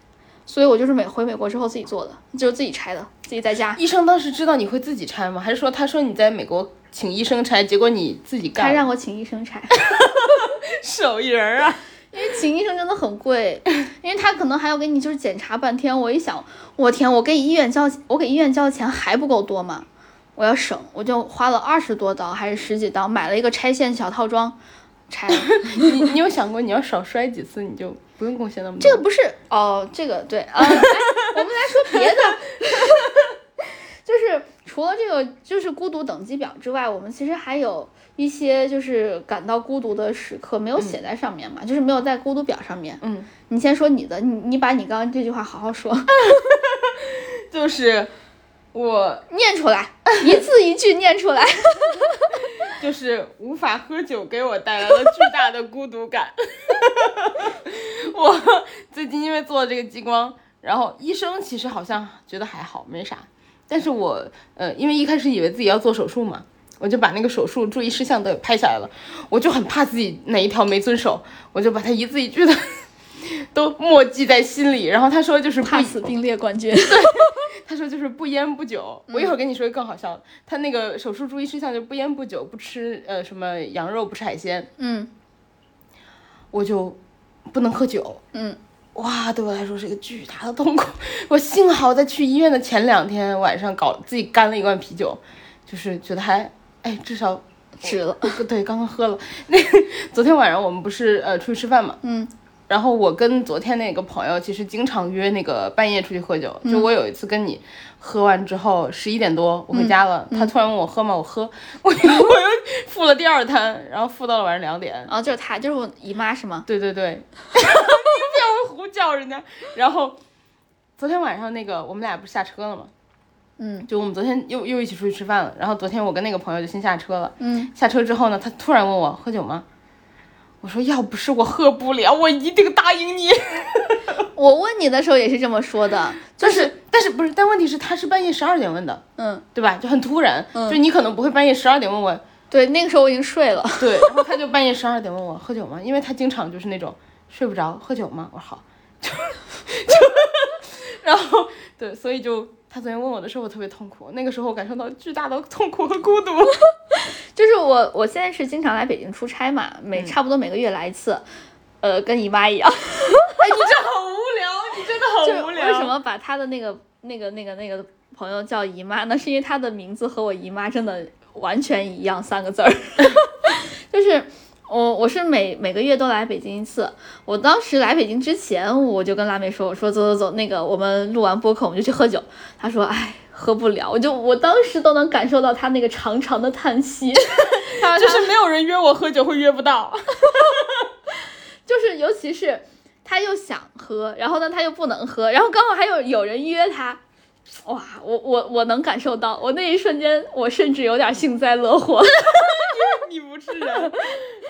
所以我就是美回美国之后自己做的，就是自己拆的，自己在家。医生当时知道你会自己拆吗？还是说他说你在美国请医生拆，结果你自己干了？他让我请医生拆，手艺人儿啊，因为请医生真的很贵，因为他可能还要给你就是检查半天。我一想，我天，我给医院交我给医院交的钱还不够多吗？我要省，我就花了二十多刀还是十几刀买了一个拆线小套装，拆了。你你有想过你要少摔几次，你就不用贡献那么多？这个不是哦，这个对啊、哎我们来说别的，就是除了这个就是孤独等级表之外，我们其实还有一些就是感到孤独的时刻没有写在上面嘛，就是没有在孤独表上面。嗯，你先说你的，你你把你刚刚这句话好好说，就是我念出来，一字一句念出来。就是无法喝酒给我带来了巨大的孤独感。我最近因为做了这个激光，然后医生其实好像觉得还好，没啥。但是我呃，因为一开始以为自己要做手术嘛，我就把那个手术注意事项都拍下来了。我就很怕自己哪一条没遵守，我就把它一字一句的都默记在心里。然后他说就是不怕死并列冠军。他说就是不烟不酒，我一会儿跟你说一个更好笑的。他那个手术注意事项就不烟不酒，不吃呃什么羊肉，不吃海鲜，嗯我就不能喝酒。嗯，哇，对我来说是一个巨大的痛苦。我幸好在去医院的前两天晚上搞自己干了一罐啤酒，就是觉得还哎至少值了。对刚刚喝了。那昨天晚上我们不是呃出去吃饭嘛，嗯然后我跟昨天那个朋友其实经常约那个半夜出去喝酒。就我有一次跟你喝完之后十一点多我回家了，他突然问我喝吗？我喝，我又我又付了第二摊，然后付到了晚上两点。然后就是他，就是我姨妈是吗？对对对，你不要胡叫人家。然后昨天晚上那个我们俩不是下车了吗？嗯就我们昨天又又一起出去吃饭了。然后昨天我跟那个朋友就先下车了。嗯，下车之后呢，他突然问我喝酒吗？我说要不是我喝不了，我一定答应你。我问你的时候也是这么说的，就是但是不是？但问题是他是半夜十二点问的，嗯，对吧？就很突然，就你可能不会半夜十二点问我，对，那个时候我已经睡了。对，然后他就半夜十二点问我喝酒吗？因为他经常就是那种睡不着，喝酒吗？我说好，就 就，然后对，所以就他昨天问我的时候，我特别痛苦，那个时候我感受到巨大的痛苦和孤独。就是我，我现在是经常来北京出差嘛，每差不多每个月来一次，呃，跟姨妈一样。哎，你这好无聊，你真的就是好无聊。为什？么把他的那个、那个、那个、那个朋友叫姨妈？呢是因为他的名字和我姨妈真的完全一样，三个字儿。就是我，我是每每个月都来北京一次。我当时来北京之前，我就跟辣妹说，我说走走走，那个我们录完播客我们就去喝酒。她说，哎。喝不了，我就我当时都能感受到他那个长长的叹息，他就是没有人约我喝酒会约不到。就是尤其是他又想喝，然后呢他又不能喝，然后刚好还有有人约他，哇，我我我能感受到，我那一瞬间我甚至有点幸灾乐祸。你不是人，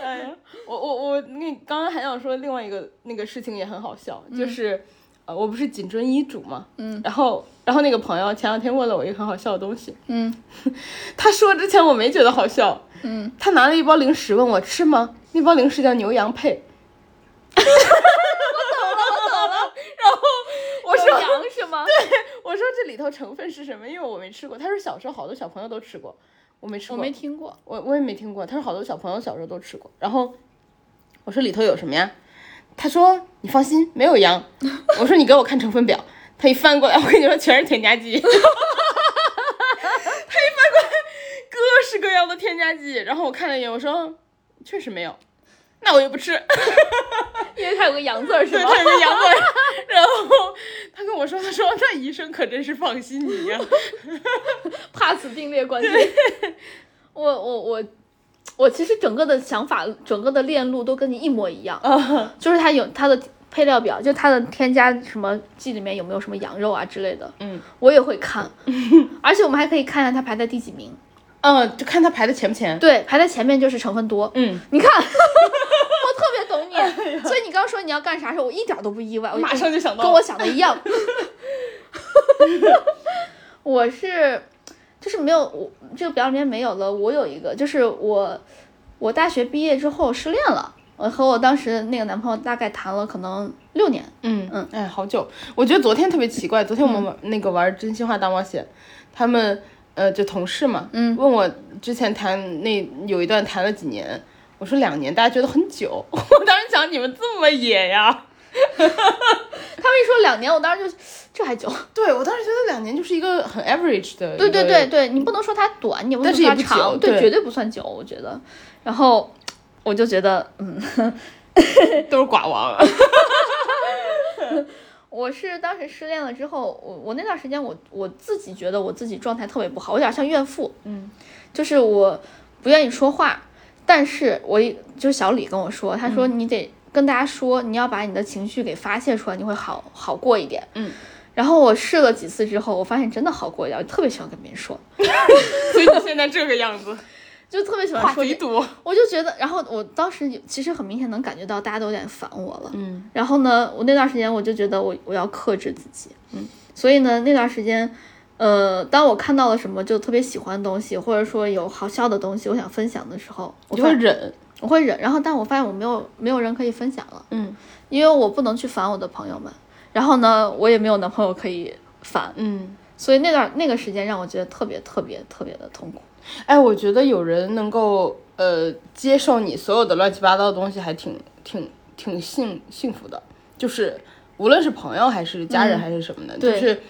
哎呀，我我我那刚刚还想说另外一个那个事情也很好笑，就是。呃，我不是谨遵医嘱嘛，嗯，然后然后那个朋友前两天问了我一个很好笑的东西，嗯，他说之前我没觉得好笑，嗯，他拿了一包零食问我吃吗？那包零食叫牛羊配。然后我说羊是吗？对我说这里头成分是什么？因为我没吃过。他说小时候好多小朋友都吃过，我没吃过。我没听过。我我也没听过。他说好多小朋友小时候都吃过。然后我说里头有什么呀？他说你放心，没有羊。我说你给我看成分表。他一翻过来，我跟你说全是添加剂。他一翻过来，各式各样的添加剂。然后我看了一眼，我说确实没有。那我也不吃，因为它有个羊字儿，是吗？它有个羊字儿。然后他跟我说：“他说那医生可真是放心你呀，怕死并列关系。”我我我我其实整个的想法，整个的链路都跟你一模一样，就是它有它的配料表，就它的添加什么剂里面有没有什么羊肉啊之类的。嗯，我也会看，而且我们还可以看一下它排在第几名。嗯，就看它排在前不前。对，排在前面就是成分多。嗯，你看，所以你刚说你要干啥时候，我一点都不意外，我马上就想到，跟我想的一样。我是，就是没有我这个表里面没有了。我有一个，就是我我大学毕业之后失恋了，我和我当时那个男朋友大概谈了可能六年。嗯嗯，哎，好久。我觉得昨天特别奇怪，昨天我们玩那个玩真心话大冒险，他们。呃，就同事嘛，嗯，问我之前谈那有一段谈了几年，我说两年，大家觉得很久。我当时想你们这么野呀，他们一说两年，我当时就这还久。对我当时觉得两年就是一个很 average 的。对对对对，你不能说它短，你不能说它长，对，绝对不算久，我觉得。然后我就觉得，嗯，都是寡王。我是当时失恋了之后，我我那段时间我我自己觉得我自己状态特别不好，我有点像怨妇，嗯，就是我不愿意说话，但是我就是小李跟我说，他说你得跟大家说，你要把你的情绪给发泄出来，你会好好过一点，嗯，然后我试了几次之后，我发现真的好过一点，我特别喜欢跟别人说，所以你现在这个样子。就特别喜欢说，我就觉得，然后我当时其实很明显能感觉到大家都有点烦我了，嗯，然后呢，我那段时间我就觉得我我要克制自己，嗯，所以呢，那段时间，呃，当我看到了什么就特别喜欢的东西，或者说有好笑的东西，我想分享的时候，我会忍，我会忍，然后但我发现我没有没有人可以分享了，嗯，因为我不能去烦我的朋友们，然后呢，我也没有男朋友可以烦，嗯，所以那段那个时间让我觉得特别特别特别的痛苦。哎，我觉得有人能够呃接受你所有的乱七八糟的东西，还挺挺挺幸幸福的。就是无论是朋友还是家人还是什么的，就是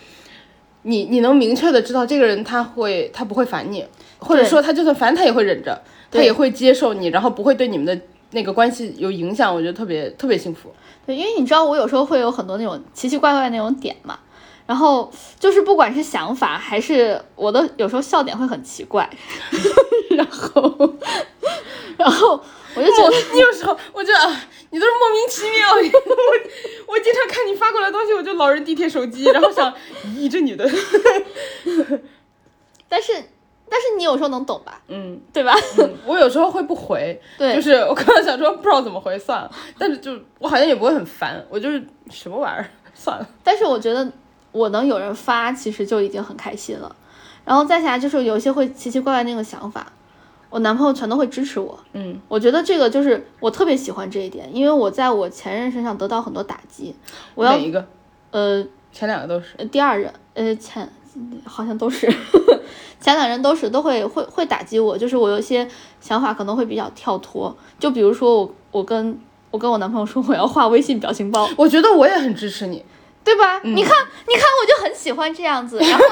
你你能明确的知道这个人他会他不会烦你，或者说他就算烦他也会忍着，他也会接受你，然后不会对你们的那个关系有影响。我觉得特别特别幸福。对，因为你知道我有时候会有很多那种奇奇怪怪那种点嘛。然后就是不管是想法还是我的，有时候笑点会很奇怪，然后，然后我就觉得你有时候我觉得你都是莫名其妙。我我经常看你发过来东西，我就老人地铁手机，然后想，咦，这女的。但是但是你有时候能懂吧？嗯，对吧？我有时候会不回，对，就是我刚刚想说不知道怎么回，算了。但是就我好像也不会很烦，我就是什么玩意儿，算了。但是我觉得。我能有人发，其实就已经很开心了。然后再下来就是有一些会奇奇怪怪那个想法，我男朋友全都会支持我。嗯，我觉得这个就是我特别喜欢这一点，因为我在我前任身上得到很多打击。我要哪一个？呃，前两个都是。第二任，呃，前好像都是，前两任都是都会会会打击我，就是我有一些想法可能会比较跳脱。就比如说我我跟我跟我男朋友说我要画微信表情包，我觉得我也很支持你。对吧？你看，你看，我就很喜欢这样子，然 后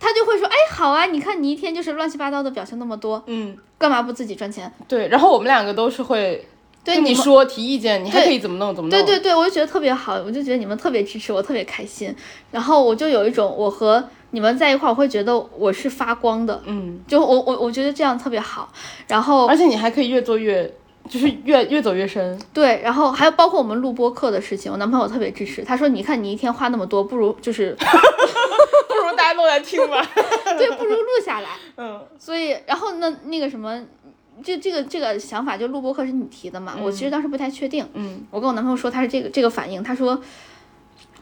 他就会说：“哎，好啊，你看你一天就是乱七八糟的表情那么多，嗯，干嘛不自己赚钱？”对，然后我们两个都是会对你说提意见，你还可以怎么弄怎么弄。对对对，我就觉得特别好，我就觉得你们特别支持我，特别开心。然后我就有一种我和你们在一块儿，我会觉得我是发光的，嗯，就我我我觉得这样特别好。然后而且你还可以越做越。就是越越走越深，对，然后还有包括我们录播课的事情，我男朋友特别支持，他说：“你看你一天话那么多，不如就是 大家都来听吧，对，不如录下来。”嗯，所以然后那那个什么，就这个这个想法，就录播课是你提的嘛？我其实当时不太确定。嗯，我跟我男朋友说他是这个这个反应，他说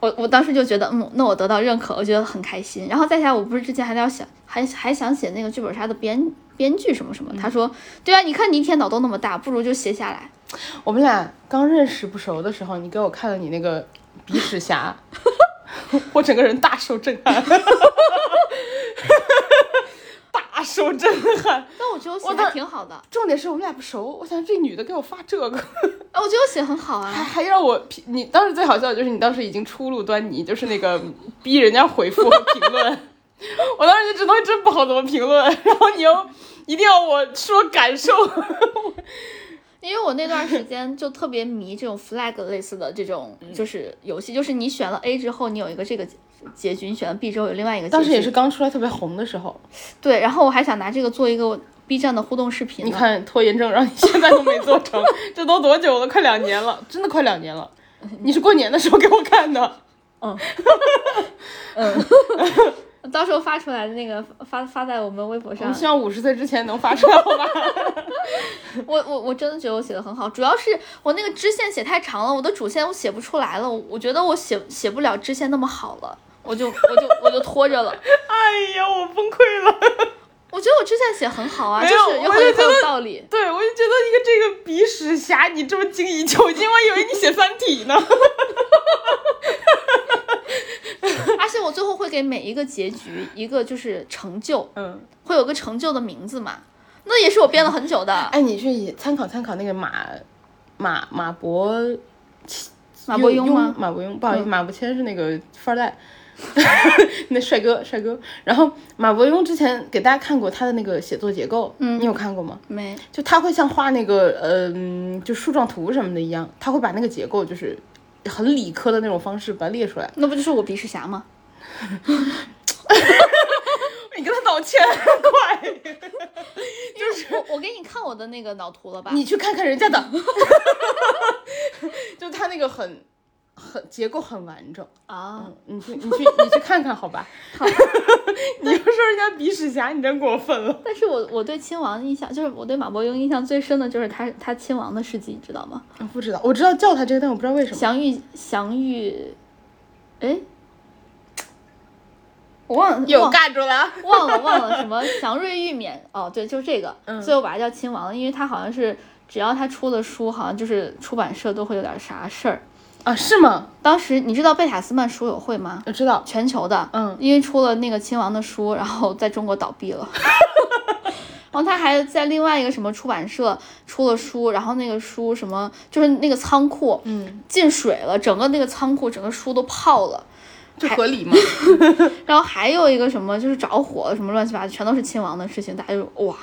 我我当时就觉得，嗯，那我得到认可，我觉得很开心。然后再下来，我不是之前还要想，还还想写那个剧本杀的编编剧什么什么。他说，对啊，你看你一天脑洞那么大，不如就写下来。我们俩刚认识不熟的时候，你给我看了你那个鼻屎侠，我整个人大受震撼，大受震撼。但我觉得我写的挺好的，重点是我们俩不熟，我想这女的给我发这个，哎，我觉得我写很好啊，还还让我评。你当时最好笑的就是你当时已经初露端倪，就是那个逼人家回复和评论。我当时就这东西真不好怎么评论，然后你又一定要我说感受。因为我那段时间就特别迷这种 flag 类似的这种就是游戏，就是你选了 A 之后，你有一个这个结局；你选了 B 之后有另外一个结局。当时也是刚出来特别红的时候。对，然后我还想拿这个做一个 B 站的互动视频。你看拖延症让你现在都没做成，这都多久了？快两年了，真的快两年了。你是过年的时候给我看的。嗯。嗯。到时候发出来的那个发发在我们微博上。希望五十岁之前能发出来，好吧？我我我真的觉得我写的很好，主要是我那个支线写太长了，我的主线我写不出来了，我觉得我写写不了支线那么好了，我就我就我就拖着了。哎呀，我崩溃了！我觉得我支线写很好啊，就是有很有道理。对，我就觉得一个这个鼻屎侠，你这么精益求精，我以为你写三体呢。我最后会给每一个结局一个就是成就，嗯，会有个成就的名字嘛？那也是我编了很久的。哎，你去参考参考那个马马马伯马伯庸吗？马伯庸，不好意思，马伯骞是那个富二代，那帅哥帅哥。然后马伯庸之前给大家看过他的那个写作结构，嗯，你有看过吗？没，就他会像画那个嗯，就树状图什么的一样，他会把那个结构就是。很理科的那种方式把它列出来，那不就是我鼻屎侠吗？你跟他道歉，快！就是我，我给你看我的那个脑图了吧？你去看看人家的，就他那个很很结构很完整啊！你去你去你去看看好吧？好你要说人家鼻屎侠，你真过分了。但是我我对亲王印象，就是我对马伯庸印象最深的就是他他亲王的事迹，你知道吗？不知道，我知道叫他这个，但我不知道为什么。祥玉祥玉，哎。我忘了，又尬住了，忘了忘了什么祥瑞玉冕哦，对，就是这个，所以我把它叫亲王了，因为他好像是只要他出的书，好像就是出版社都会有点啥事儿啊？是吗？当时你知道贝塔斯曼书友会吗？我知道，全球的，嗯，因为出了那个亲王的书，然后在中国倒闭了，然后他还在另外一个什么出版社出了书，然后那个书什么就是那个仓库，嗯，进水了，整个那个仓库整个书都泡了。这合理吗？然后还有一个什么，就是着火什么乱七八糟，全都是亲王的事情，大家就哇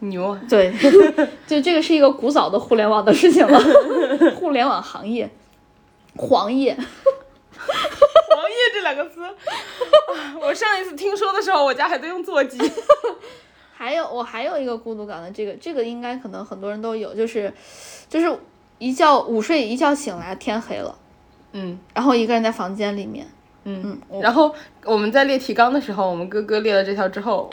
牛。对，就这个是一个古早的互联网的事情了，互联网行业，黄页，黄页这两个词，我上一次听说的时候，我家还在用座机。还有我还有一个孤独感的，这个这个应该可能很多人都有，就是就是一觉午睡一觉醒来天黑了，嗯，然后一个人在房间里面。嗯，然后我们在列提纲的时候，我们哥哥列了这条之后，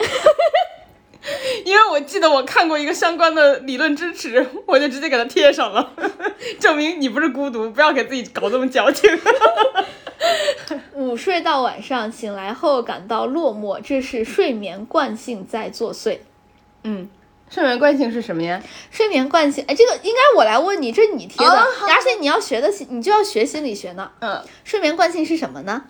因为我记得我看过一个相关的理论支持，我就直接给他贴上了，证明你不是孤独，不要给自己搞这么矫情。午睡到晚上，醒来后感到落寞，这是睡眠惯性在作祟。嗯，睡眠惯性是什么呀？睡眠惯性，哎，这个应该我来问你，这是你贴的，而且你要学的，你就要学心理学呢。嗯，睡眠惯性是什么呢？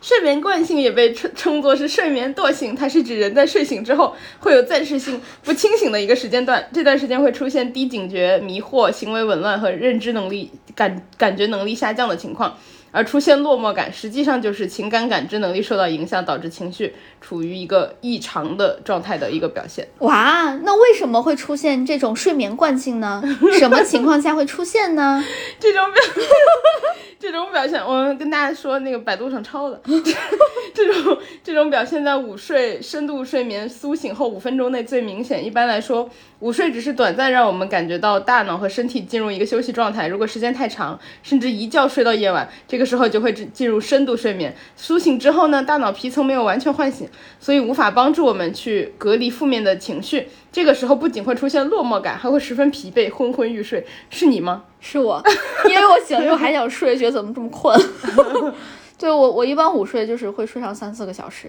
睡眠惯性也被称称作是睡眠惰性，它是指人在睡醒之后会有暂时性不清醒的一个时间段，这段时间会出现低警觉、迷惑、行为紊乱和认知能力感感觉能力下降的情况。而出现落寞感，实际上就是情感感知能力受到影响，导致情绪处于一个异常的状态的一个表现。哇，那为什么会出现这种睡眠惯性呢？什么情况下会出现呢？这种表，这种表现，我跟大家说，那个百度上抄的。这种这种表现在午睡、深度睡眠、苏醒后五分钟内最明显。一般来说，午睡只是短暂让我们感觉到大脑和身体进入一个休息状态。如果时间太长，甚至一觉睡到夜晚，这个。时候就会进进入深度睡眠。苏醒之后呢，大脑皮层没有完全唤醒，所以无法帮助我们去隔离负面的情绪。这个时候不仅会出现落寞感，还会十分疲惫、昏昏欲睡。是你吗？是我，因为我醒了之后还想睡，觉得怎么这么困。对我，我一般午睡就是会睡上三四个小时。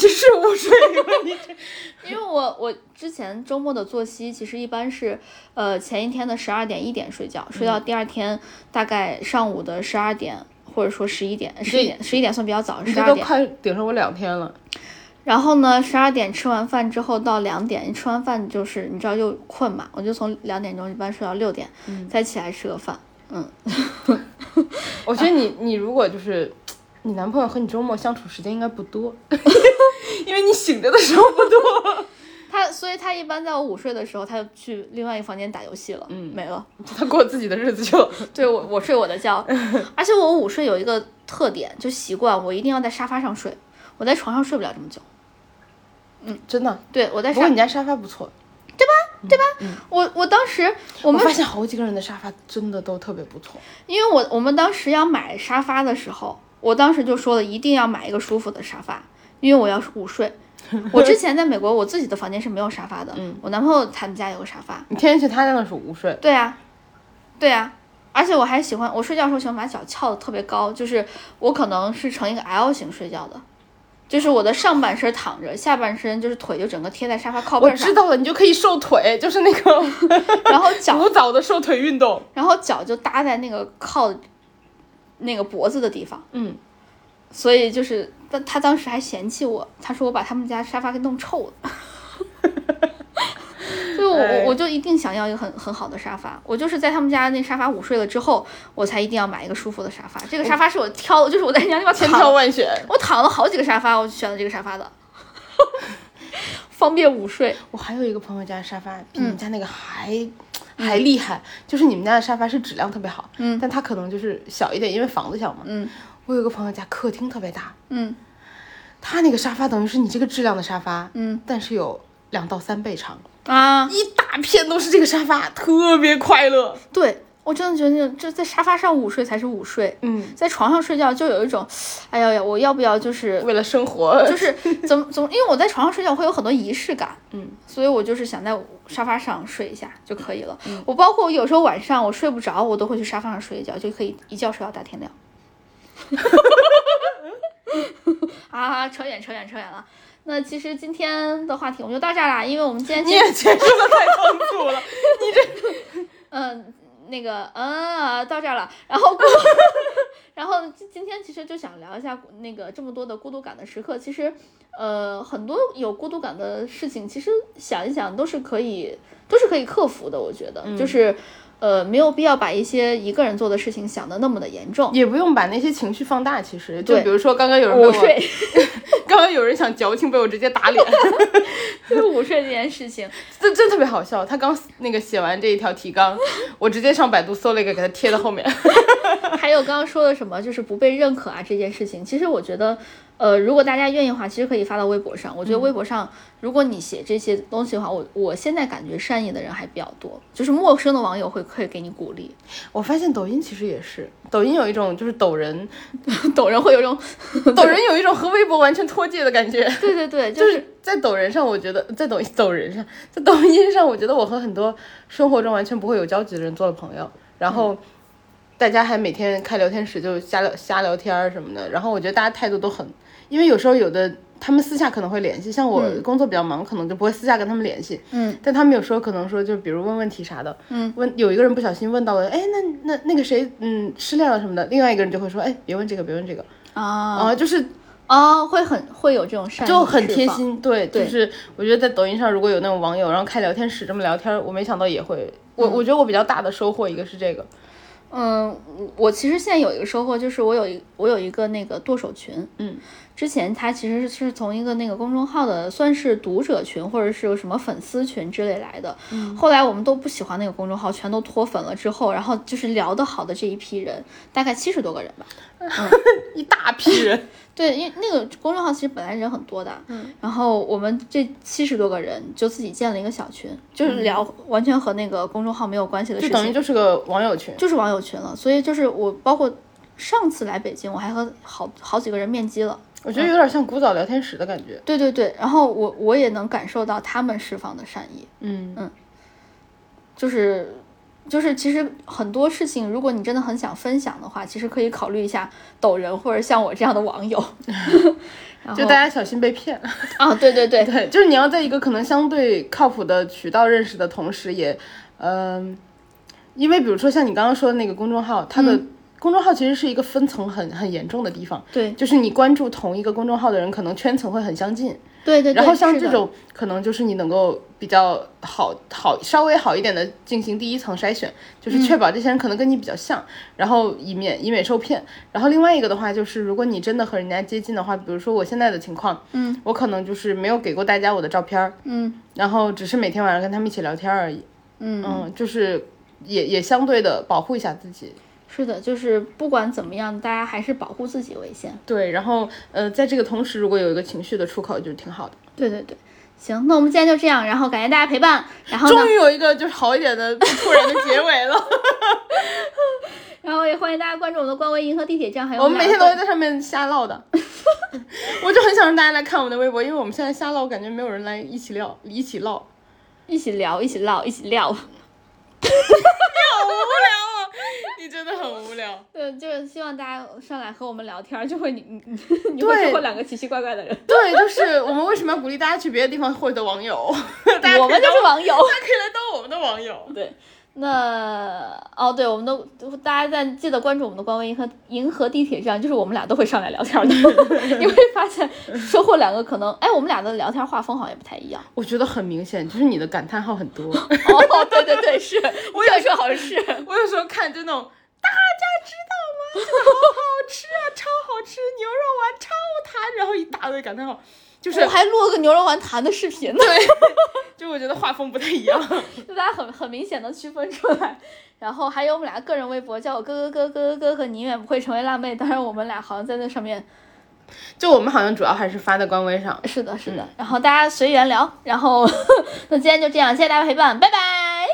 你这是午睡吗？你这，因为我我之前周末的作息其实一般是，呃，前一天的十二点一点睡觉，睡到第二天大概上午的十二点或者说十一点，十一点十一点算比较早，十二点。这都快顶上我两天了。然后呢，十二点吃完饭之后到两点，你吃完饭就是你知道又困嘛，我就从两点钟一般睡到六点，再起来吃个饭。嗯，我觉得你你如果就是你男朋友和你周末相处时间应该不多，因为你醒着的时候不多，他所以他一般在我午睡的时候，他就去另外一个房间打游戏了，嗯，没了。他过自己的日子去了。对我我睡我的觉，而且我午睡有一个特点，就习惯我一定要在沙发上睡，我在床上睡不了这么久。嗯真的。对我在沙不过你家沙发不错，对吧？对吧我我当时我们我发现好几个人的沙发真的都特别不错。因为我我们当时要买沙发的时候，我当时就说了一定要买一个舒服的沙发，因为我要午睡。我之前在美国，我自己的房间是没有沙发的，嗯我男朋友他们家有个沙发。你天天去他家那是午睡，对啊，对啊，而且我还喜欢我睡觉的时候喜欢把脚翘的特别高，就是我可能是成一个 L 型睡觉的，就是我的上半身躺着，下半身就是腿就整个贴在沙发靠背上，知道了，你就可以瘦腿，就是那个 然后脚 古早的瘦腿运动。然后脚就搭在那个靠那个脖子的地方，嗯，所以就是，他他当时还嫌弃我，他说我把他们家沙发给弄臭了。所以我哎我我就一定想要一个很很好的沙发，我就是在他们家那沙发午睡了之后，我才一定要买一个舒服的沙发。这个沙发是我挑的，就是我在人家千挑万选。我躺了好几个沙发，我就选了这个沙发的，方便午睡。我还有一个朋友家的沙发比你们家那个还、还厉害，就是你们家的沙发是质量特别好，嗯但它可能就是小一点，因为房子小嘛。嗯我有个朋友家客厅特别大，嗯他那个沙发等于是你这个质量的沙发，嗯但是有两到三倍长，啊，一大片都是这个沙发，特别快乐。对我真的觉得这在沙发上午睡才是午睡。嗯，在床上睡觉就有一种，哎呀呀，我要不要就是为了生活，就是怎么怎么，因为我在床上睡觉会有很多仪式感，嗯，所以我就是想在沙发上睡一下就可以了。我包括有时候晚上我睡不着，我都会去沙发上睡一觉，就可以一觉睡到大天亮。啊，扯远扯远扯远了。那其实今天的话题我们就到这儿啦，因为我们今天你也结束的太仓促了。你这嗯，那个，嗯，到这儿了。然后孤，然后今今天其实就想聊一下那个这么多的孤独感的时刻。其实，呃，很多有孤独感的事情，其实想一想都是可以，都是可以克服的。我觉得，就是，呃，没有必要把一些一个人做的事情想的那么的严重。也不用把那些情绪放大，其实就比如说刚刚有人午睡，刚刚有人想矫情，被我直接打脸，就是午睡这件事情，这真特别好笑。他刚那个写完这一条提纲，我直接上百度搜了一个，给他贴到后面。还有刚刚说的什么，就是不被认可啊这件事情，其实我觉得，呃，如果大家愿意的话，其实可以发到微博上。我觉得微博上，如果你写这些东西的话，我我现在感觉善意的人还比较多，就是陌生的网友会可以给你鼓励，我发现抖音其实也是，抖音有一种就是抖人，抖人会有一种，抖人有一种和微博完全脱节的感觉。对对对，就就是是在抖人上，我觉得在抖抖人上，在抖音上，我觉得我和很多生活中完全不会有交集的人做了朋友，然后大家还每天开聊天室就瞎聊瞎聊天儿什么的，然后我觉得大家态度都很，因为有时候有的他们私下可能会联系，像我工作比较忙，可能就不会私下跟他们联系，嗯，但他们有时候可能说就比如问问题啥的，嗯，问有一个人不小心问到了，哎，那那那个谁，嗯，失恋了什么的，另外一个人就会说，哎，别问这个，别问这个，啊啊、就是啊，会很会有这种善意，就很贴。心，对，对就是我觉得在抖音上如果有那种网友，然后开聊天室这么聊天，我没想到也会，我嗯我觉得我比较大的收获一个是这个，嗯，我我其实现在有一个收获，就是我有一我有一个那个剁手群，嗯，之前他其实是从一个那个公众号的算是读者群或者是有什么粉丝群之类来的，嗯。后来我们都不喜欢那个公众号，全都脱粉了之后，然后就是聊得好的这一批人，大概七十多个人吧，嗯一大批人，对，因为那个公众号其实本来人很多的，嗯，然后我们这七十多个人就自己建了一个小群，就是聊完全和那个公众号没有关系的事情，就等于就是个网友群，就是网友群了，所以就是我包括上次来北京，我还和好好几个人面基了。我觉得有点像古早聊天室的感觉。对对对，然后我我也能感受到他们释放的善意，嗯嗯就是就是其实很多事情，如果你真的很想分享的话，其实可以考虑一下抖人或者像我这样的网友。就大家小心被骗。啊，对对对，对，就是你要在一个可能相对靠谱的渠道认识的同时，也，嗯、因为比如说像你刚刚说的那个公众号，它的公众号其实是一个分层很很严重的地方，对。就是你关注同一个公众号的人，可能圈层会很相近，对对对。然后像这种可能就是你能够比较好好稍微好一点的进行第一层筛选，就是确保这些人可能跟你比较像，然后以免以免受骗。然后另外一个的话就是，如果你真的和人家接近的话，比如说我现在的情况，嗯，我可能就是没有给过大家我的照片儿，嗯。然后只是每天晚上跟他们一起聊天而已，嗯。嗯，就是也也相对的保护一下自己。是的，就是不管怎么样，大家还是保护自己为先。对，然后呃，在这个同时，如果有一个情绪的出口，就挺好的。对对对，行，那我们今天就这样，然后感谢大家陪伴，然后终，于有一个就是好一点的不突然的结尾了。然后也欢迎大家关注我们的官微“银河地铁站”，还有我们每天都会在上面瞎唠的，我就很想让大家来看我们的微博，因为我们现在瞎唠，感觉没有人来一起聊，一起唠，一起聊，一起唠，一起撂。好无聊啊！你真的很无聊。对，就是希望大家上来和我们聊天儿，就会你你你 你会收获两个奇奇怪怪的人。对，就是我们为什么要鼓励大家去别的地方获得网友？大家我们就是网友。大家可以来当我们的网友。对，那哦，对，我们都大家在记得关注我们的官微“银河银河地铁站”，就是我们俩都会上来聊天的。你会发现收获两个可能，哎，我们俩的聊天画风好像也不太一样。我觉得很明显，就是你的感叹号很多。哦，对对对，是，我有时候好像是。我有时候看就那种，大家知道吗？这个好好吃啊，超好吃，牛肉丸超弹，然后一大堆感叹号，就是我还录了个牛肉丸弹的视频呢，就我觉得画风不太一样。就大家很很明显的区分出来。然后还有我们俩个人微博，叫我哥哥哥哥哥哥和你永远不会成为辣妹。当然我们俩好像在那上面，就我们好像主要还是发在官微上。是的，是的。然后大家随缘聊。然后 那今天就这样，谢谢大家陪伴，拜拜。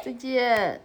再见。